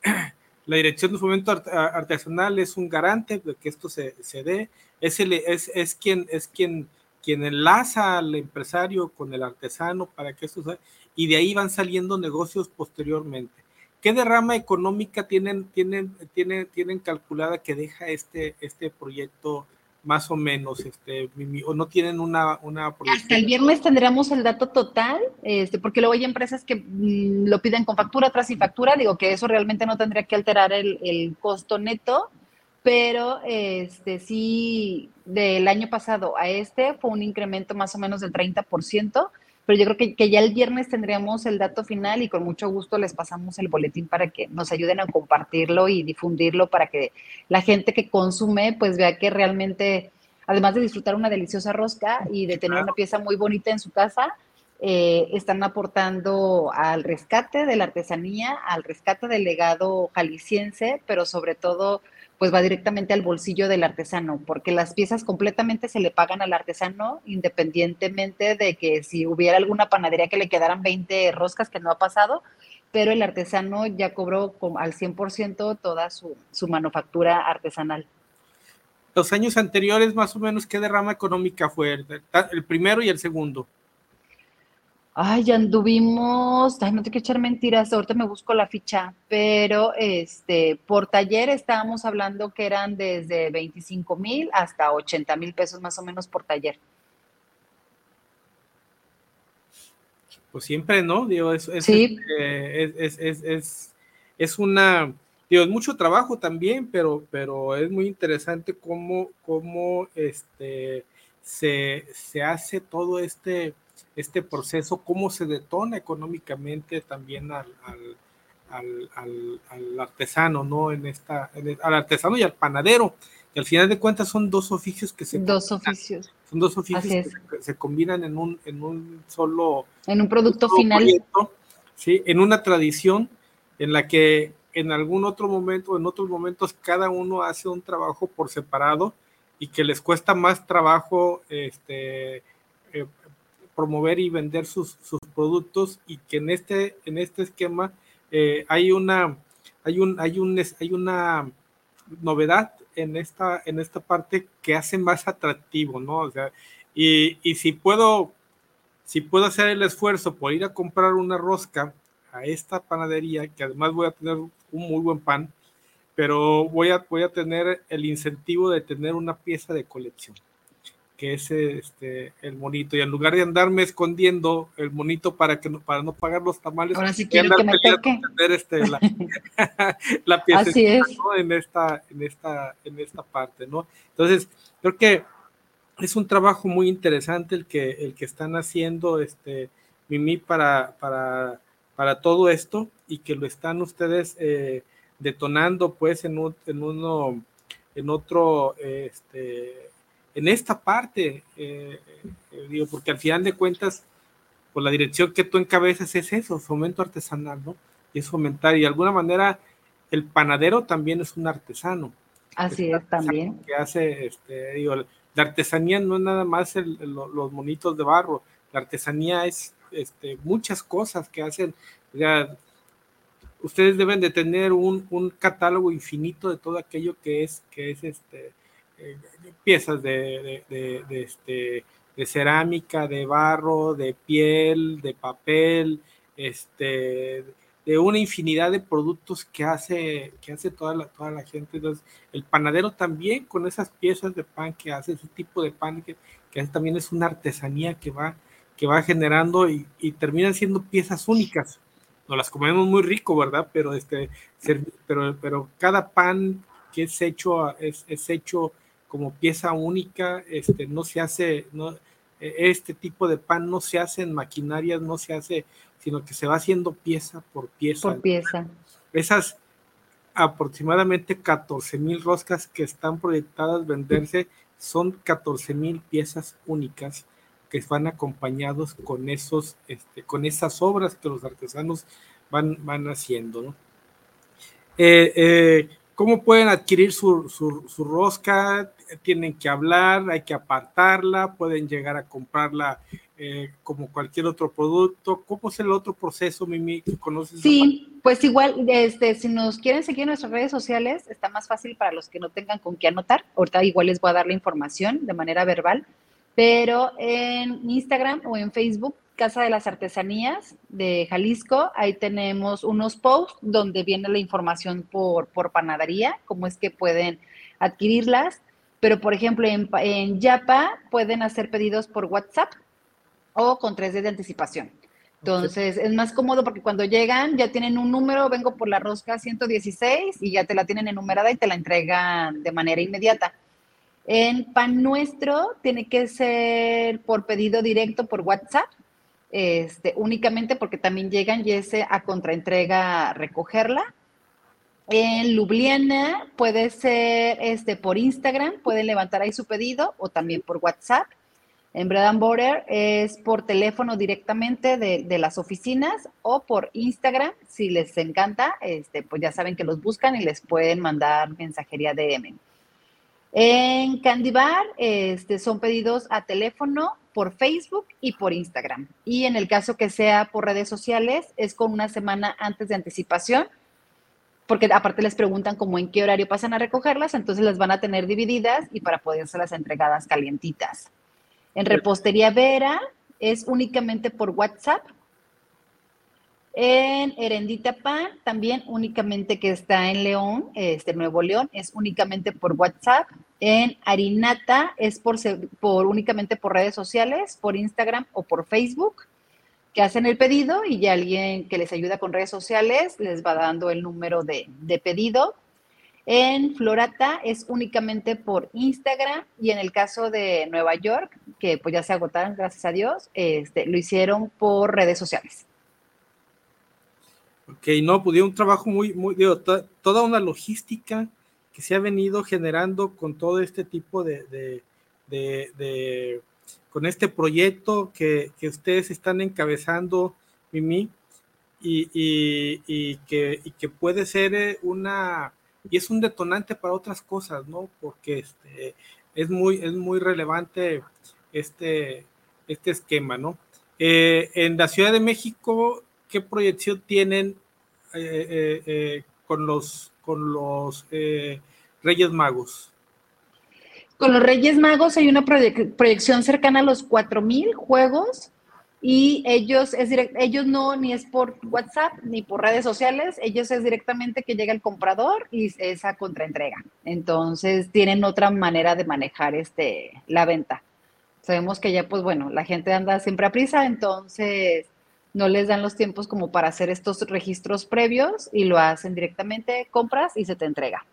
[CLEARS THROAT] La Dirección de Fomento Artesanal es un garante de que esto se, se dé, es, el, es, es, quien, es quien, quien enlaza al empresario con el artesano para que esto se y de ahí van saliendo negocios posteriormente. ¿Qué derrama económica tienen, tienen, tienen, tienen calculada que deja este, este proyecto más o menos, este, o no tienen una, una Hasta el viernes tendremos el dato total, este, porque luego hay empresas que mm, lo piden con factura, tras y factura, digo que eso realmente no tendría que alterar el, el costo neto, pero este sí, del año pasado a este fue un incremento más o menos del 30%, pero yo creo que, que, ya el viernes tendríamos el dato final y con mucho gusto les pasamos el boletín para que nos ayuden a compartirlo y difundirlo para que la gente que consume pues vea que realmente, además de disfrutar una deliciosa rosca y de tener una pieza muy bonita en su casa, eh, están aportando al rescate de la artesanía, al rescate del legado jalisciense, pero sobre todo pues va directamente al bolsillo del artesano, porque las piezas completamente se le pagan al artesano, independientemente de que si hubiera alguna panadería que le quedaran 20 roscas, que no ha pasado, pero el artesano ya cobró al 100% toda su, su manufactura artesanal. Los años anteriores, más o menos, ¿qué derrama económica fue el primero y el segundo? Ay, ya anduvimos, ay, no te quiero echar mentiras, ahorita me busco la ficha, pero este, por taller estábamos hablando que eran desde 25 mil hasta 80 mil pesos más o menos por taller. Pues siempre, ¿no? Digo, es, es, este, es, es, es una, digo, es mucho trabajo también, pero, pero es muy interesante cómo, cómo este, se, se hace todo este, este proceso, cómo se detona económicamente también al, al, al, al artesano, ¿no? En esta, al artesano y al panadero, que al final de cuentas son dos oficios que se... Dos oficios. Son dos oficios que se combinan en un, en un solo... En un producto final. sí, en una tradición en la que en algún otro momento, en otros momentos, cada uno hace un trabajo por separado y que les cuesta más trabajo este, eh, promover y vender sus, sus, productos y que en este, en este esquema eh, hay una hay un hay un hay una novedad en esta en esta parte que hace más atractivo, ¿no? O sea, y, y si puedo si puedo hacer el esfuerzo por ir a comprar una rosca a esta panadería, que además voy a tener un muy buen pan, pero voy a, voy a tener el incentivo de tener una pieza de colección que es este, el monito. Y en lugar de andarme escondiendo el monito para que no, para no pagar los tamales, ahora sí quiero que me toque. Este, la, [LAUGHS] [LAUGHS] la pieza en esta, en esta, en esta parte, ¿no? Entonces, creo que es un trabajo muy interesante el que, el que están haciendo este Mimi para, para, para todo esto y que lo están ustedes eh, detonando pues en, un, en uno en otro este, en esta parte, eh, eh, digo, porque al final de cuentas, por la dirección que tú encabezas es eso, fomento artesanal, ¿no? Y es fomentar, y de alguna manera el panadero también es un artesano. Así es, también. Que hace, este, digo, la artesanía no es nada más los monitos de barro, la artesanía es este, muchas cosas que hacen, ya, ustedes deben de tener un, un, catálogo infinito de todo aquello que es, que es este, eh, piezas de, este, de cerámica, de barro, de piel, de papel, este, de una infinidad de productos que hace, que hace toda, la, toda la gente. Entonces, el panadero también con esas piezas de pan que hace, ese tipo de pan que, que también es una artesanía que va, que va generando y, y terminan siendo piezas únicas. Nos las comemos muy rico, ¿verdad? Pero, este, pero, pero cada pan que es hecho, es, es hecho como pieza única, este, no se hace, no, e, este tipo de pan no se hace en maquinarias, no se hace, sino que se va haciendo pieza por pieza. Por pieza. Esas aproximadamente 14 mil roscas que están proyectadas venderse son 14 mil piezas únicas que van acompañados con esos, este, con esas obras que los artesanos van, van haciendo. ¿no? Eh, eh, ¿Cómo pueden adquirir su, su, rosca? Tienen que hablar, hay que apartarla, pueden llegar a comprarla eh, como cualquier otro producto. ¿Cómo es el otro proceso, Mimi? ¿Conoces? Sí, pues igual, este, si nos quieren seguir en nuestras redes sociales, está más fácil para los que no tengan con qué anotar. Ahorita igual les voy a dar la información de manera verbal, pero en Instagram o en Facebook Casa de las Artesanías de Jalisco. Ahí tenemos unos posts donde viene la información por, por panadería, cómo es que pueden adquirirlas. Pero, por ejemplo, en, en Yapa pueden hacer pedidos por WhatsApp o con tres días de anticipación. Entonces, es más cómodo porque cuando llegan ya tienen un número, vengo por la rosca 116 y ya te la tienen enumerada y te la entregan de manera inmediata. En Pan Nuestro tiene que ser por pedido directo por WhatsApp este, únicamente porque también llegan y ese a contraentrega recogerla. En Ljubljana puede ser este, por Instagram, pueden levantar ahí su pedido o también por WhatsApp. En Bread and Border es por teléfono directamente de, de, las oficinas o por Instagram, si les encanta, este, pues ya saben que los buscan y les pueden mandar mensajería DM. En Candy Bar este, son pedidos a teléfono por Facebook y por Instagram. Y en el caso que sea por redes sociales, es con una semana antes de anticipación, porque aparte les preguntan como en qué horario pasan a recogerlas, entonces las van a tener divididas y para poder las entregadas calientitas. En repostería Vera es únicamente por WhatsApp. En Herendita Pan, también únicamente que está en León, este Nuevo León, es únicamente por WhatsApp. En Harinata es por, únicamente por redes sociales, por Instagram o por Facebook. que hacen el pedido y ya alguien que les ayuda con redes sociales les va dando el número de, de pedido. En Florata es únicamente por Instagram y en el caso de Nueva York, que pues ya se agotaron, gracias a Dios, este, lo hicieron por redes sociales. Ok, no, pues un trabajo muy, muy, digo, toda una logística que se ha venido generando con todo este tipo de, de, de con este proyecto que, ustedes están encabezando, Mimi, y, y, que, que, puede ser eh, una, y es un detonante para otras cosas, ¿no? Porque este, es, muy, es muy relevante este, este esquema, ¿no? Eh, en la Ciudad de México, ¿qué proyección tienen eh, con los, con los Reyes Magos? Con los Reyes Magos hay una proyección cercana a los 4.000 juegos y ellos, es ellos no ni es por WhatsApp ni por redes sociales, ellos es directamente que llega el comprador y esa contraentrega. Entonces tienen otra manera de manejar este, la venta. Sabemos que ya, pues bueno, la gente anda siempre a prisa, entonces no les dan los tiempos como para hacer estos registros previos y lo hacen directamente, compras y se te entrega.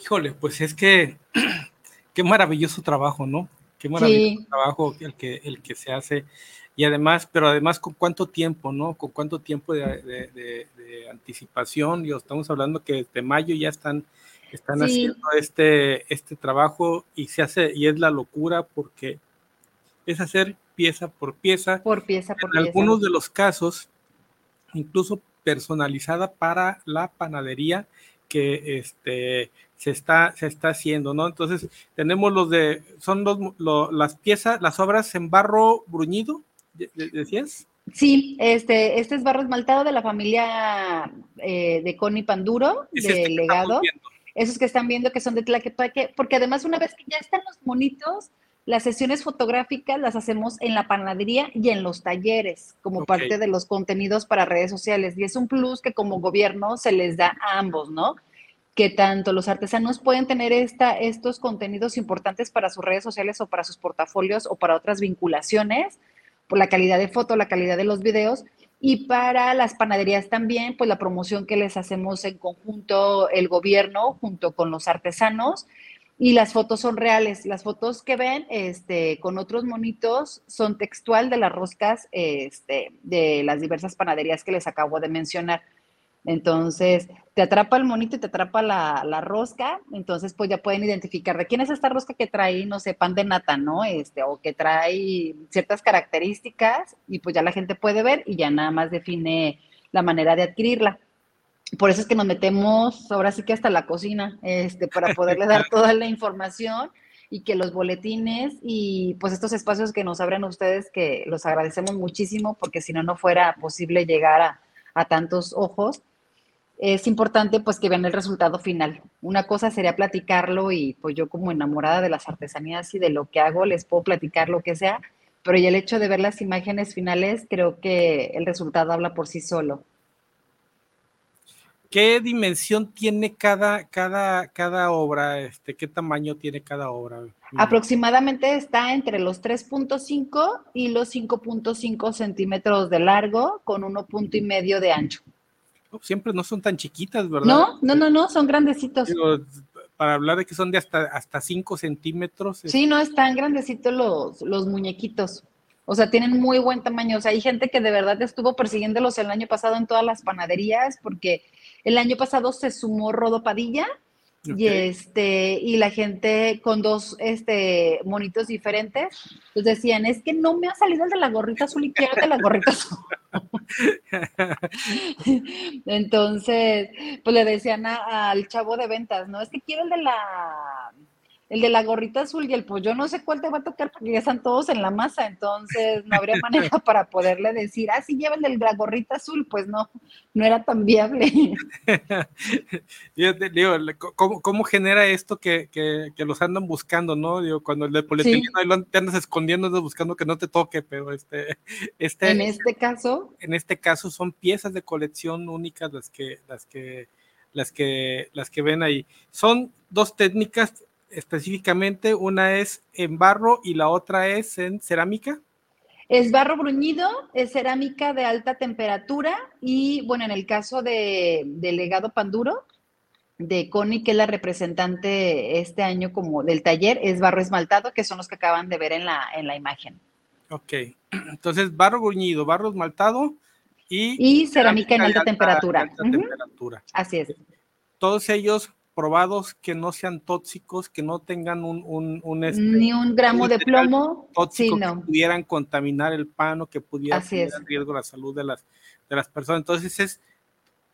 Híjole, pues es que [CLEARS THROAT] qué maravilloso trabajo, ¿no? Qué maravilloso trabajo el que, el que se hace. Y además, pero además con cuánto tiempo, ¿no? Con cuánto tiempo de, anticipación. Y estamos hablando que desde mayo ya están, están haciendo este, este trabajo y se hace, y es la locura porque es hacer pieza por pieza. Por pieza por en algunos de los casos, incluso personalizada para la panadería que este se está, se está haciendo, ¿no? Entonces, tenemos los de, son los, las piezas, las obras en barro bruñido, ¿decías? Sí, este, este es barro esmaltado de la familia eh, de Connie Panduro, de este legado. Esos que están viendo que son de Tlaquepaque, porque además una vez que ya están los monitos, las sesiones fotográficas las hacemos en la panadería y en los talleres, como parte de los contenidos para redes sociales. Y es un plus que como gobierno se les da a ambos, ¿no? que tanto los artesanos pueden tener esta, estos contenidos importantes para sus redes sociales o para sus portafolios o para otras vinculaciones, por la calidad de foto, la calidad de los videos, y para las panaderías también, pues la promoción que les hacemos en conjunto el gobierno junto con los artesanos. Y las fotos son reales. Las fotos que ven este, con otros monitos son textual de las roscas este, de las diversas panaderías que les acabo de mencionar. Entonces, te atrapa el monito y te atrapa la, rosca, entonces pues ya pueden identificar de quién es esta rosca que trae, no sé, pan de nata, ¿no? Este, o que trae ciertas características y pues ya la gente puede ver y ya nada más define la manera de adquirirla. Por eso es que nos metemos ahora sí que hasta la cocina, este, para poderle dar [LAUGHS] toda la información y que los boletines y pues estos espacios que nos abren ustedes, que los agradecemos muchísimo, porque si no, no fuera posible llegar a, a tantos ojos es importante pues que vean el resultado final. Una cosa sería platicarlo y pues yo como enamorada de las artesanías y de lo que hago les puedo platicar lo que sea, pero ya el hecho de ver las imágenes finales creo que el resultado habla por sí solo. ¿Qué dimensión tiene cada, cada, cada obra? Este, ¿Qué tamaño tiene cada obra? Aproximadamente está entre los 3.5 y los 5.5 centímetros de largo con 1.5 y medio de ancho siempre no son tan chiquitas, ¿verdad? No, no, no, no, son grandecitos. para hablar de que son de hasta, hasta 5 centímetros. Sí, no, están grandecitos los, los muñequitos. O sea, tienen muy buen tamaño. O sea, hay gente que de verdad estuvo persiguiéndolos el año pasado en todas las panaderías porque el año pasado se sumó Rodo Padilla y este, y la gente con dos este monitos diferentes, pues decían, es que no me ha salido el de la gorrita azul y quiero el de la gorrita azul. [LAUGHS] Entonces, pues le decían al chavo de ventas, no, es que quiero el de la el de la gorrita azul y el pues yo no sé cuál te va a tocar porque ya están todos en la masa, entonces no habría [LAUGHS] manera para poderle decir, ah, sí, lleva el de la gorrita azul, pues no, no era tan viable. [LAUGHS] Yo digo, ¿cómo, genera esto que, los andan buscando, no? Digo, cuando el de polietileno te andas escondiendo, andas buscando que no te toque, pero este, este... En este caso... En este caso son piezas de colección únicas las que, las que, las que, las que ven ahí. Son dos técnicas específicamente, una es en barro y la otra es en cerámica. Es barro bruñido, es cerámica de alta temperatura y bueno, en el caso de, legado panduro, de Connie, que es la representante este año como del taller, es barro esmaltado, que son los que acaban de ver en la, en la imagen. Ok, [CLEARS THROAT] entonces barro bruñido, barro esmaltado y, y cerámica, en alta, temperatura. temperatura. Así es. Todos ellos probados que no sean tóxicos, que no tengan un... un, este, Ni un gramo de plomo. Tóxico que pudieran contaminar el pan o que pudieran poner en riesgo la salud de las, de las personas. Entonces es,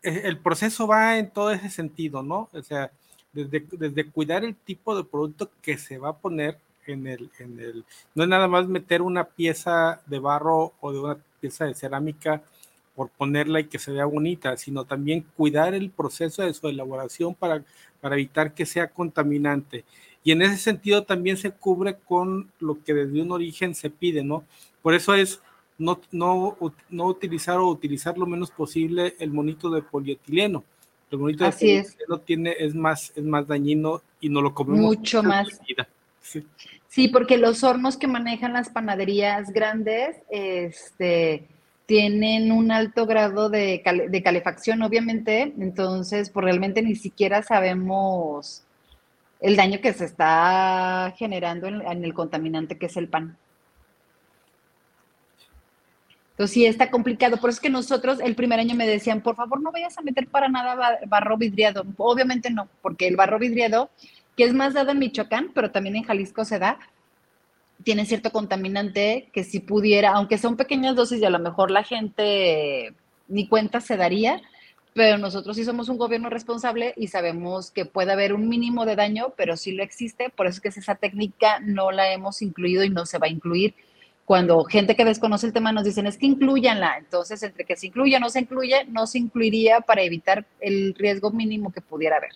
el proceso va en todo ese sentido, ¿no? O sea, desde, desde cuidar el tipo de producto que se va a poner en el, en el... No es nada más meter una pieza de barro o de una pieza de cerámica por ponerla y que se vea bonita, sino también cuidar el proceso de su elaboración para, para evitar que sea contaminante. Y en ese sentido también se cubre con lo que desde un origen se pide, ¿no? Por eso es no, no, no utilizar o utilizar lo menos posible el monito de polietileno. El monito de polietileno es. tiene, es, más, es más dañino y no lo comemos. Mucho más. Sí. sí, porque los hornos que manejan las panaderías grandes, este tienen un alto grado de, calefacción, obviamente, entonces, pues realmente ni siquiera sabemos el daño que se está generando en, el contaminante que es el pan. Entonces sí está complicado. Por eso es que nosotros el primer año me decían, por favor no vayas a meter para nada barro vidriado. Obviamente no, porque el barro vidriado, que es más dado en Michoacán, pero también en Jalisco se da, tiene cierto contaminante que si pudiera, aunque son pequeñas dosis y a lo mejor la gente ni cuenta se daría, pero nosotros sí somos un gobierno responsable y sabemos que puede haber un mínimo de daño, pero sí lo existe, por eso es que esa técnica no la hemos incluido y no se va a incluir. Cuando gente que desconoce el tema nos dicen es que incluyanla, entonces entre que se incluya o no se incluye, no se incluiría para evitar el riesgo mínimo que pudiera haber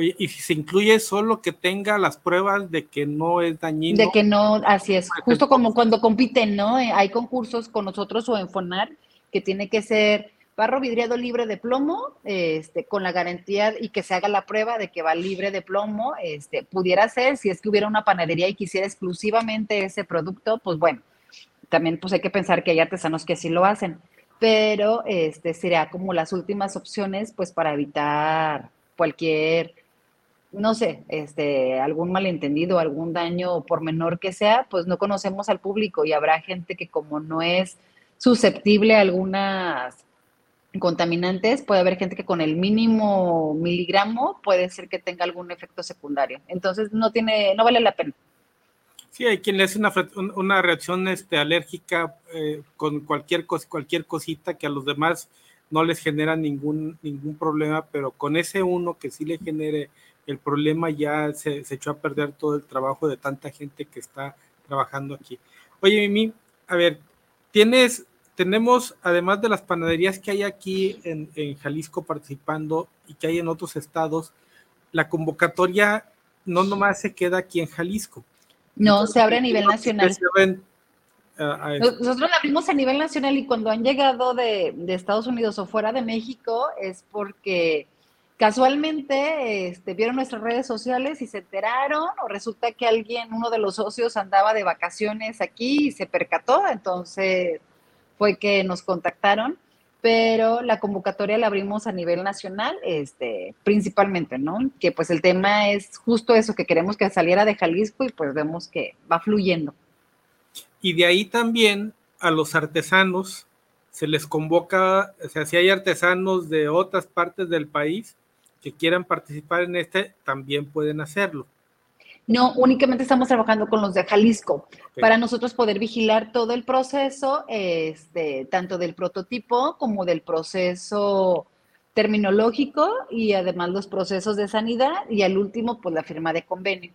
y si se incluye solo que tenga las pruebas de que no es dañino. De que no, así es. Justo como cuando compiten, ¿no? Eh, hay concursos con nosotros o en FONAR que tiene que ser barro vidriado libre de plomo, este, con la garantía y que se haga la prueba de que va libre de plomo, este, pudiera ser, si es que hubiera una panadería y quisiera exclusivamente ese producto, pues bueno, también pues hay que pensar que hay artesanos que sí lo hacen, pero este sería como las últimas opciones pues para evitar cualquier no sé, este, algún malentendido, algún daño por menor que sea, pues no conocemos al público y habrá gente que como no es susceptible a algunas contaminantes, puede haber gente que con el mínimo miligramo puede ser que tenga algún efecto secundario. Entonces no tiene, no vale la pena. Sí, hay quien le hace una, una reacción este, alérgica eh, con cualquier, cualquier cosita que a los demás no les genera ningún, ningún problema, pero con ese uno que sí le genere el problema ya se, echó a perder todo el trabajo de tanta gente que está trabajando aquí. Oye, Mimi, a ver, tienes, tenemos, además de las panaderías que hay aquí en, Jalisco participando y que hay en otros estados, la convocatoria no nomás se queda aquí en Jalisco. No, se abre a nivel nacional. Nosotros la abrimos a nivel nacional y cuando han llegado de, de, Estados Unidos o fuera de México es porque casualmente este, vieron nuestras redes sociales y se enteraron, o resulta que alguien, uno de los socios andaba de vacaciones aquí y se percató, entonces fue que nos contactaron, pero la convocatoria la abrimos a nivel nacional, este, principalmente, ¿no? Que pues el tema es justo eso, que queremos que saliera de Jalisco y pues vemos que va fluyendo. Y de ahí también a los artesanos se les convoca, o sea, si hay artesanos de otras partes del país, que quieran participar en este también pueden hacerlo. No, únicamente estamos trabajando con los de Jalisco para nosotros poder vigilar todo el proceso, este, tanto del prototipo como del proceso terminológico y además los procesos de sanidad y al último, pues la firma de convenio.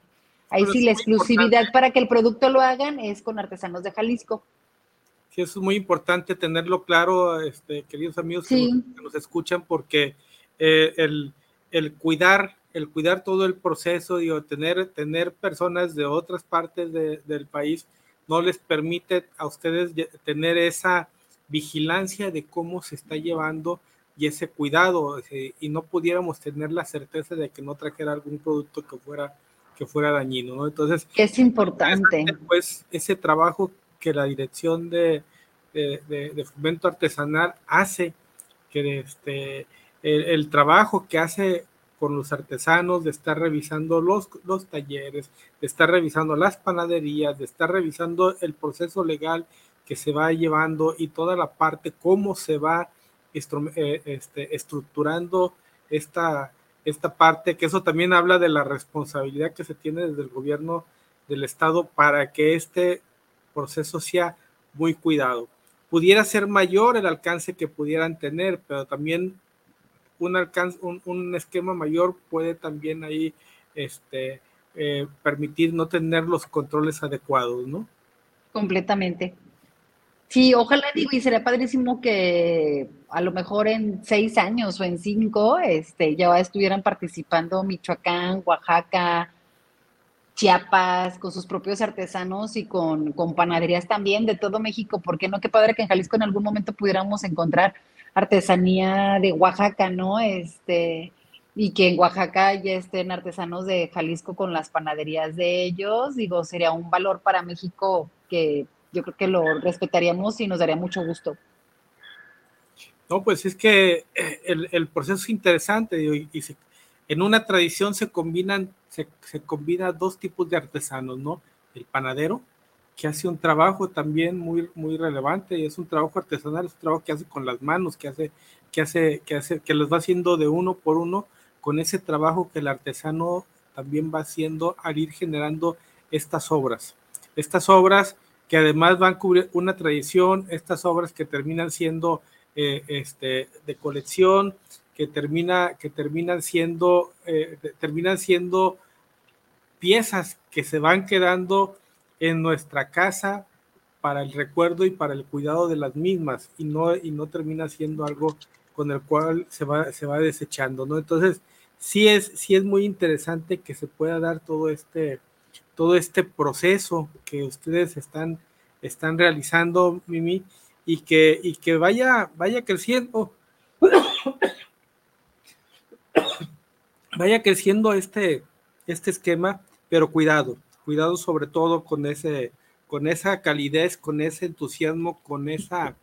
Ahí sí, la exclusividad para que el producto lo hagan es con artesanos de Jalisco. Sí, eso es muy importante tenerlo claro, este, queridos amigos que, nos, escuchan, porque eh, el, el cuidar, el cuidar todo el proceso, y tener, tener personas de otras partes del país no les permite a ustedes tener esa vigilancia de cómo se está llevando y ese cuidado, eh, y no pudiéramos tener la certeza de que no trajera algún producto que fuera que fuera dañino, ¿no? Entonces, es importante. Pues ese trabajo que la dirección de, de, fomento artesanal hace, que este, el, trabajo que hace con los artesanos, de estar revisando los, los talleres, de estar revisando las panaderías, de estar revisando el proceso legal que se va llevando y toda la parte, cómo se va eh, este, estructurando esta, esta parte, que eso también habla de la responsabilidad que se tiene desde el gobierno del Estado para que este proceso sea muy cuidado. Pudiera ser mayor el alcance que pudieran tener, pero también un, alcance, un, esquema mayor puede también ahí este, eh, permitir no tener los controles adecuados, ¿no? Completamente. Sí, ojalá digo, y sería padrísimo que a lo mejor en seis años o en cinco, este, ya estuvieran participando Michoacán, Oaxaca, Chiapas, con sus propios artesanos y con, con panaderías también de todo México. ¿Por qué no? Qué padre que en Jalisco en algún momento pudiéramos encontrar artesanía de Oaxaca, ¿no? Este, y que en Oaxaca ya estén artesanos de Jalisco con las panaderías de ellos, digo, sería un valor para México que yo creo que lo respetaríamos y nos daría mucho gusto. No, pues es que eh, el, proceso es interesante y, en una tradición se combinan, se, se dos tipos de artesanos, ¿no? El panadero, que hace un trabajo también muy, muy relevante y es un trabajo artesanal, es un trabajo que hace con las manos, que hace, que hace, que hace, que los va haciendo de uno por uno con ese trabajo que el artesano también va haciendo al ir generando estas obras. Estas obras que además van a cubrir una tradición, estas obras que terminan siendo eh, este, de colección, que, termina, que terminan siendo, eh, terminan siendo piezas que se van quedando en nuestra casa para el recuerdo y para el cuidado de las mismas y no, y no termina siendo algo con el cual se va, se va desechando, ¿no? Entonces, sí es, sí es muy interesante que se pueda dar todo este, todo este proceso que ustedes están, están realizando, Mimi, y que, y que vaya, vaya creciendo, [COUGHS] vaya creciendo este, este esquema, pero cuidado, cuidado sobre todo con ese, con esa calidez, con ese entusiasmo, con esa,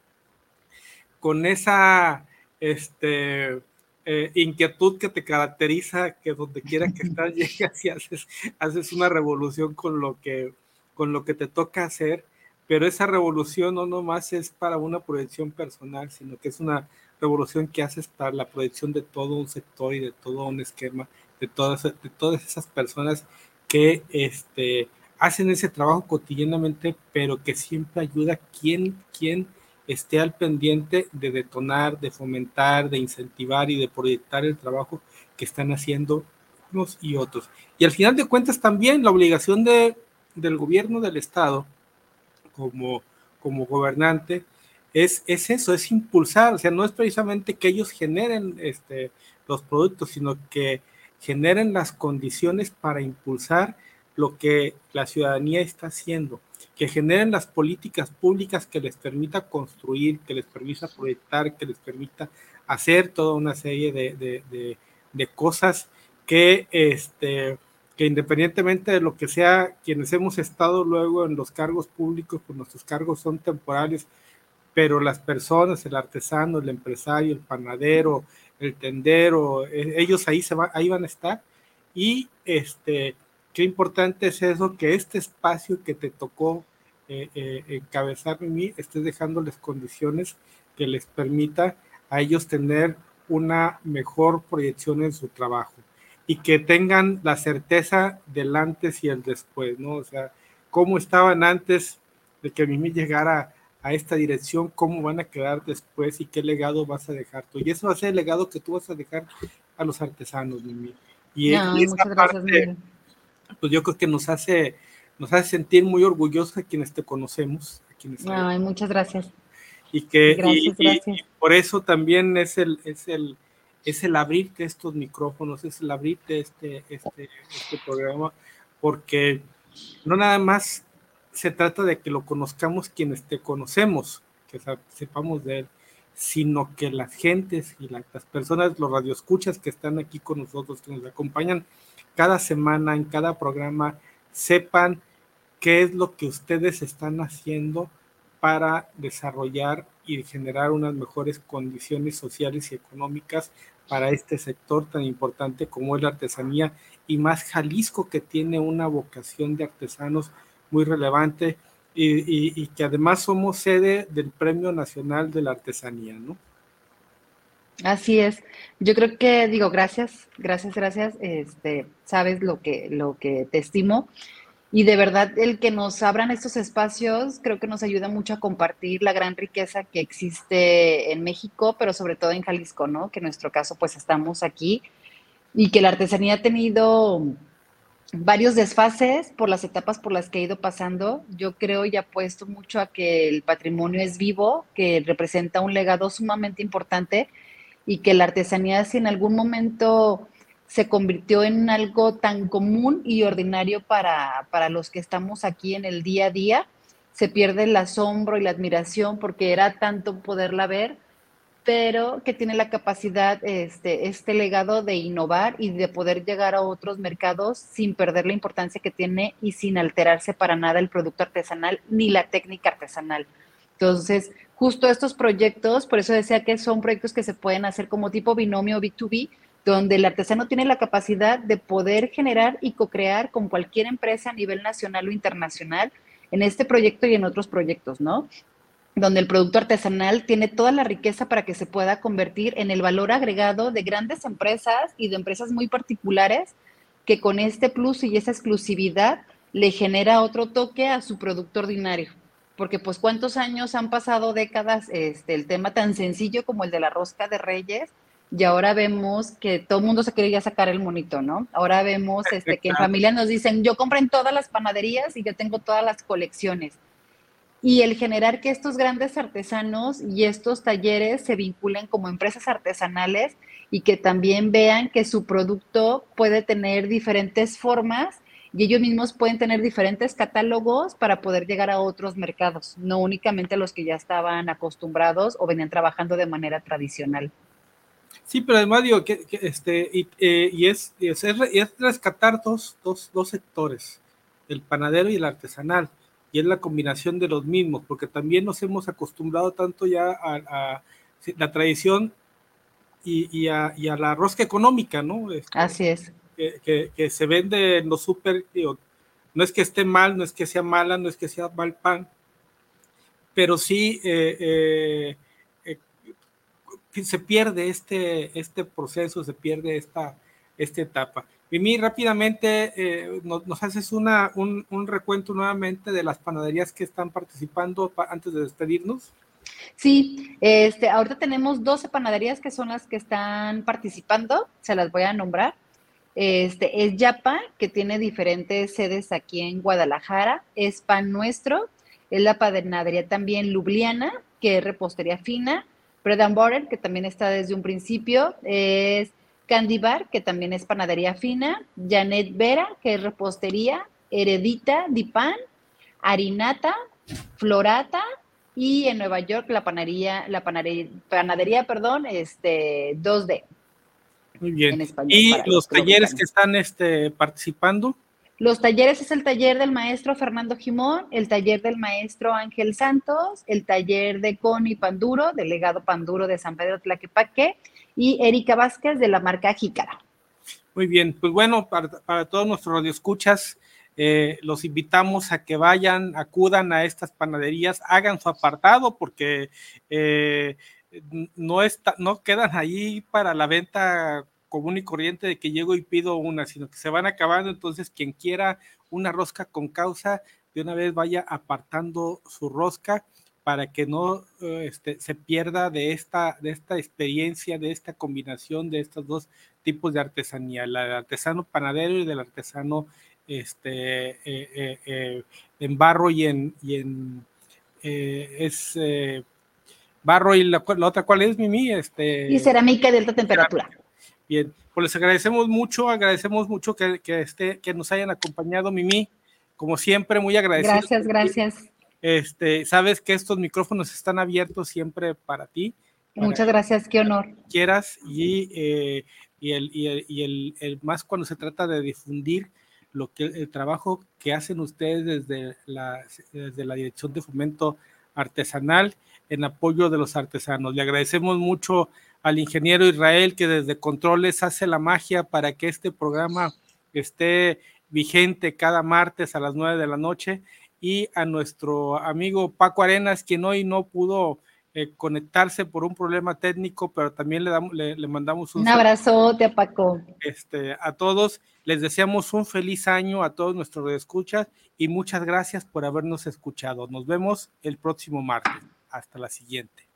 con esa, este, eh, inquietud que te caracteriza, que donde quiera que [LAUGHS] estás llegas y haces, haces una revolución con lo que, con lo que te toca hacer, pero esa revolución no nomás es para una proyección personal, sino que es una revolución que haces para la proyección de todo un sector y de todo un esquema, de todas, de todas esas personas que este, hacen ese trabajo cotidianamente, pero que siempre ayuda quien, quien esté al pendiente de detonar, de fomentar, de incentivar y de proyectar el trabajo que están haciendo unos y otros. Y al final de cuentas también la obligación de, del gobierno del Estado como, como gobernante es, es eso, es impulsar, o sea, no es precisamente que ellos generen este, los productos, sino que generen las condiciones para impulsar lo que la ciudadanía está haciendo, que generen las políticas públicas que les permita construir, que les permita proyectar, que les permita hacer toda una serie de, cosas que, este, que independientemente de lo que sea, quienes hemos estado luego en los cargos públicos, pues nuestros cargos son temporales, pero las personas, el artesano, el empresario, el panadero, el tendero, eh, ellos ahí, se va, ahí van a estar. Y este, qué importante es eso, que este espacio que te tocó eh, eh, encabezar en mí, estés dejándoles condiciones que les permita a ellos tener una mejor proyección en su trabajo y que tengan la certeza del antes y el después, ¿no? O sea, cómo estaban antes de que Mimi llegara a esta dirección, cómo van a quedar después y qué legado vas a dejar tú. Y eso va a ser el legado que tú vas a dejar a los artesanos, Mimi. Y, muchas gracias, pues yo creo que nos hace, nos hace sentir muy orgullosos a quienes te conocemos. A quienes Ay, muchas gracias. Y que por eso también es el, es el, es el abrirte estos micrófonos, es el abrirte este, este, este programa, porque no nada más se trata de que lo conozcamos quienes te conocemos, que sepamos de él, sino que las gentes y las personas, los radioescuchas que están aquí con nosotros, que nos acompañan cada semana, en cada programa, sepan qué es lo que ustedes están haciendo para desarrollar y generar unas mejores condiciones sociales y económicas para este sector tan importante como es la artesanía y más Jalisco que tiene una vocación de artesanos muy relevante y, que además somos sede del Premio Nacional de la Artesanía, ¿no? Así es. Yo creo que digo gracias, gracias, gracias. Este, sabes lo que lo que te estimo y de verdad el que nos abran estos espacios creo que nos ayuda mucho a compartir la gran riqueza que existe en México, pero sobre todo en Jalisco, ¿no? Que en nuestro caso pues estamos aquí y que la artesanía ha tenido varios desfases por las etapas por las que ha ido pasando. Yo creo y apuesto mucho a que el patrimonio es vivo, que representa un legado sumamente importante y que la artesanía si en algún momento se convirtió en algo tan común y ordinario para, para los que estamos aquí en el día a día, se pierde el asombro y la admiración porque era tanto poderla ver pero que tiene la capacidad, este, este legado de innovar y de poder llegar a otros mercados sin perder la importancia que tiene y sin alterarse para nada el producto artesanal ni la técnica artesanal. Entonces, justo estos proyectos, por eso decía que son proyectos que se pueden hacer como tipo binomio B2B, donde el artesano tiene la capacidad de poder generar y co-crear con cualquier empresa a nivel nacional o internacional en este proyecto y en otros proyectos, ¿no? Donde el producto artesanal tiene toda la riqueza para que se pueda convertir en el valor agregado de grandes empresas y de empresas muy particulares que con este plus y esa exclusividad le genera otro toque a su producto ordinario. Porque pues cuántos años han pasado, décadas, este, el tema tan sencillo como el de la rosca de reyes, y ahora vemos que todo el mundo se quiere ya sacar el monito, ¿no? Ahora vemos este, que en familia nos dicen, yo compro en todas las panaderías y yo tengo todas las colecciones y el generar que estos grandes artesanos y estos talleres se vinculen como empresas artesanales y que también vean que su producto puede tener diferentes formas y ellos mismos pueden tener diferentes catálogos para poder llegar a otros mercados, no únicamente los que ya estaban acostumbrados o venían trabajando de manera tradicional. Sí, pero además digo este, y, eh, es, es, es, rescatar dos, dos, dos sectores, el panadero y el artesanal y es la combinación de los mismos, porque también nos hemos acostumbrado tanto ya a, la tradición y, a, la rosca económica, ¿no? Este, Así es. Que, se vende en los súper, no es que esté mal, no es que sea mala, no es que sea mal pan, pero sí eh, eh, eh, se pierde este, este proceso, se pierde esta, esta etapa. Mimi, rápidamente eh, nos, haces un, recuento nuevamente de las panaderías que están participando antes de despedirnos. Sí, este, ahorita tenemos 12 panaderías que son las que están participando, se las voy a nombrar. Este, es Yapa, que tiene diferentes sedes aquí en Guadalajara, es Pan Nuestro, es la panadería también Lubliana, que es repostería fina, Bread and que también está desde un principio, es Candy Bar, que también es panadería fina, Janet Vera, que es repostería, Heredita Dipan, Harinata, Florata y en Nueva York la panadería, la panadería, perdón, este 2D. Muy bien. ¿Y los talleres que están este, participando? Los talleres es el taller del maestro Fernando Jimón, el taller del maestro Ángel Santos, el taller de Connie Panduro, delegado Panduro de San Pedro Tlaquepaque, y Erika Vázquez de la marca Jícara. Muy bien, pues bueno, para, todos nuestros radioescuchas, eh, los invitamos a que vayan, acudan a estas panaderías, hagan su apartado porque eh, no, está, no quedan ahí para la venta común y corriente de que llego y pido una, sino que se van acabando, entonces quien quiera una rosca con causa, de una vez vaya apartando su rosca para que no eh, este, se pierda de esta, de esta experiencia, de esta combinación de estos dos tipos de artesanía, la del artesano panadero y del artesano este, eh, eh, en barro y en, y en es barro y la, otra cuál es, Mimi? Este, y cerámica de alta temperatura. Bien, pues les agradecemos mucho, agradecemos mucho que, que, esté, que nos hayan acompañado, Mimi. Como siempre, muy agradecido. Gracias, gracias. Este, sabes que estos micrófonos están abiertos siempre para ti. Muchas gracias, qué honor. Quieras y, eh, y, el, y, el, y el, más cuando se trata de difundir lo que el trabajo que hacen ustedes desde la, desde la Dirección de Fomento Artesanal en apoyo de los artesanos. Le agradecemos mucho al ingeniero Israel que desde Controles hace la magia para que este programa esté vigente cada martes a las nueve de la noche y a nuestro amigo Paco Arenas, quien hoy no pudo eh, conectarse por un problema técnico, pero también le, damos, le, mandamos un, un abrazote a Paco. Este, a todos, les deseamos un feliz año a todos nuestros escuchas y muchas gracias por habernos escuchado. Nos vemos el próximo martes. Hasta la siguiente.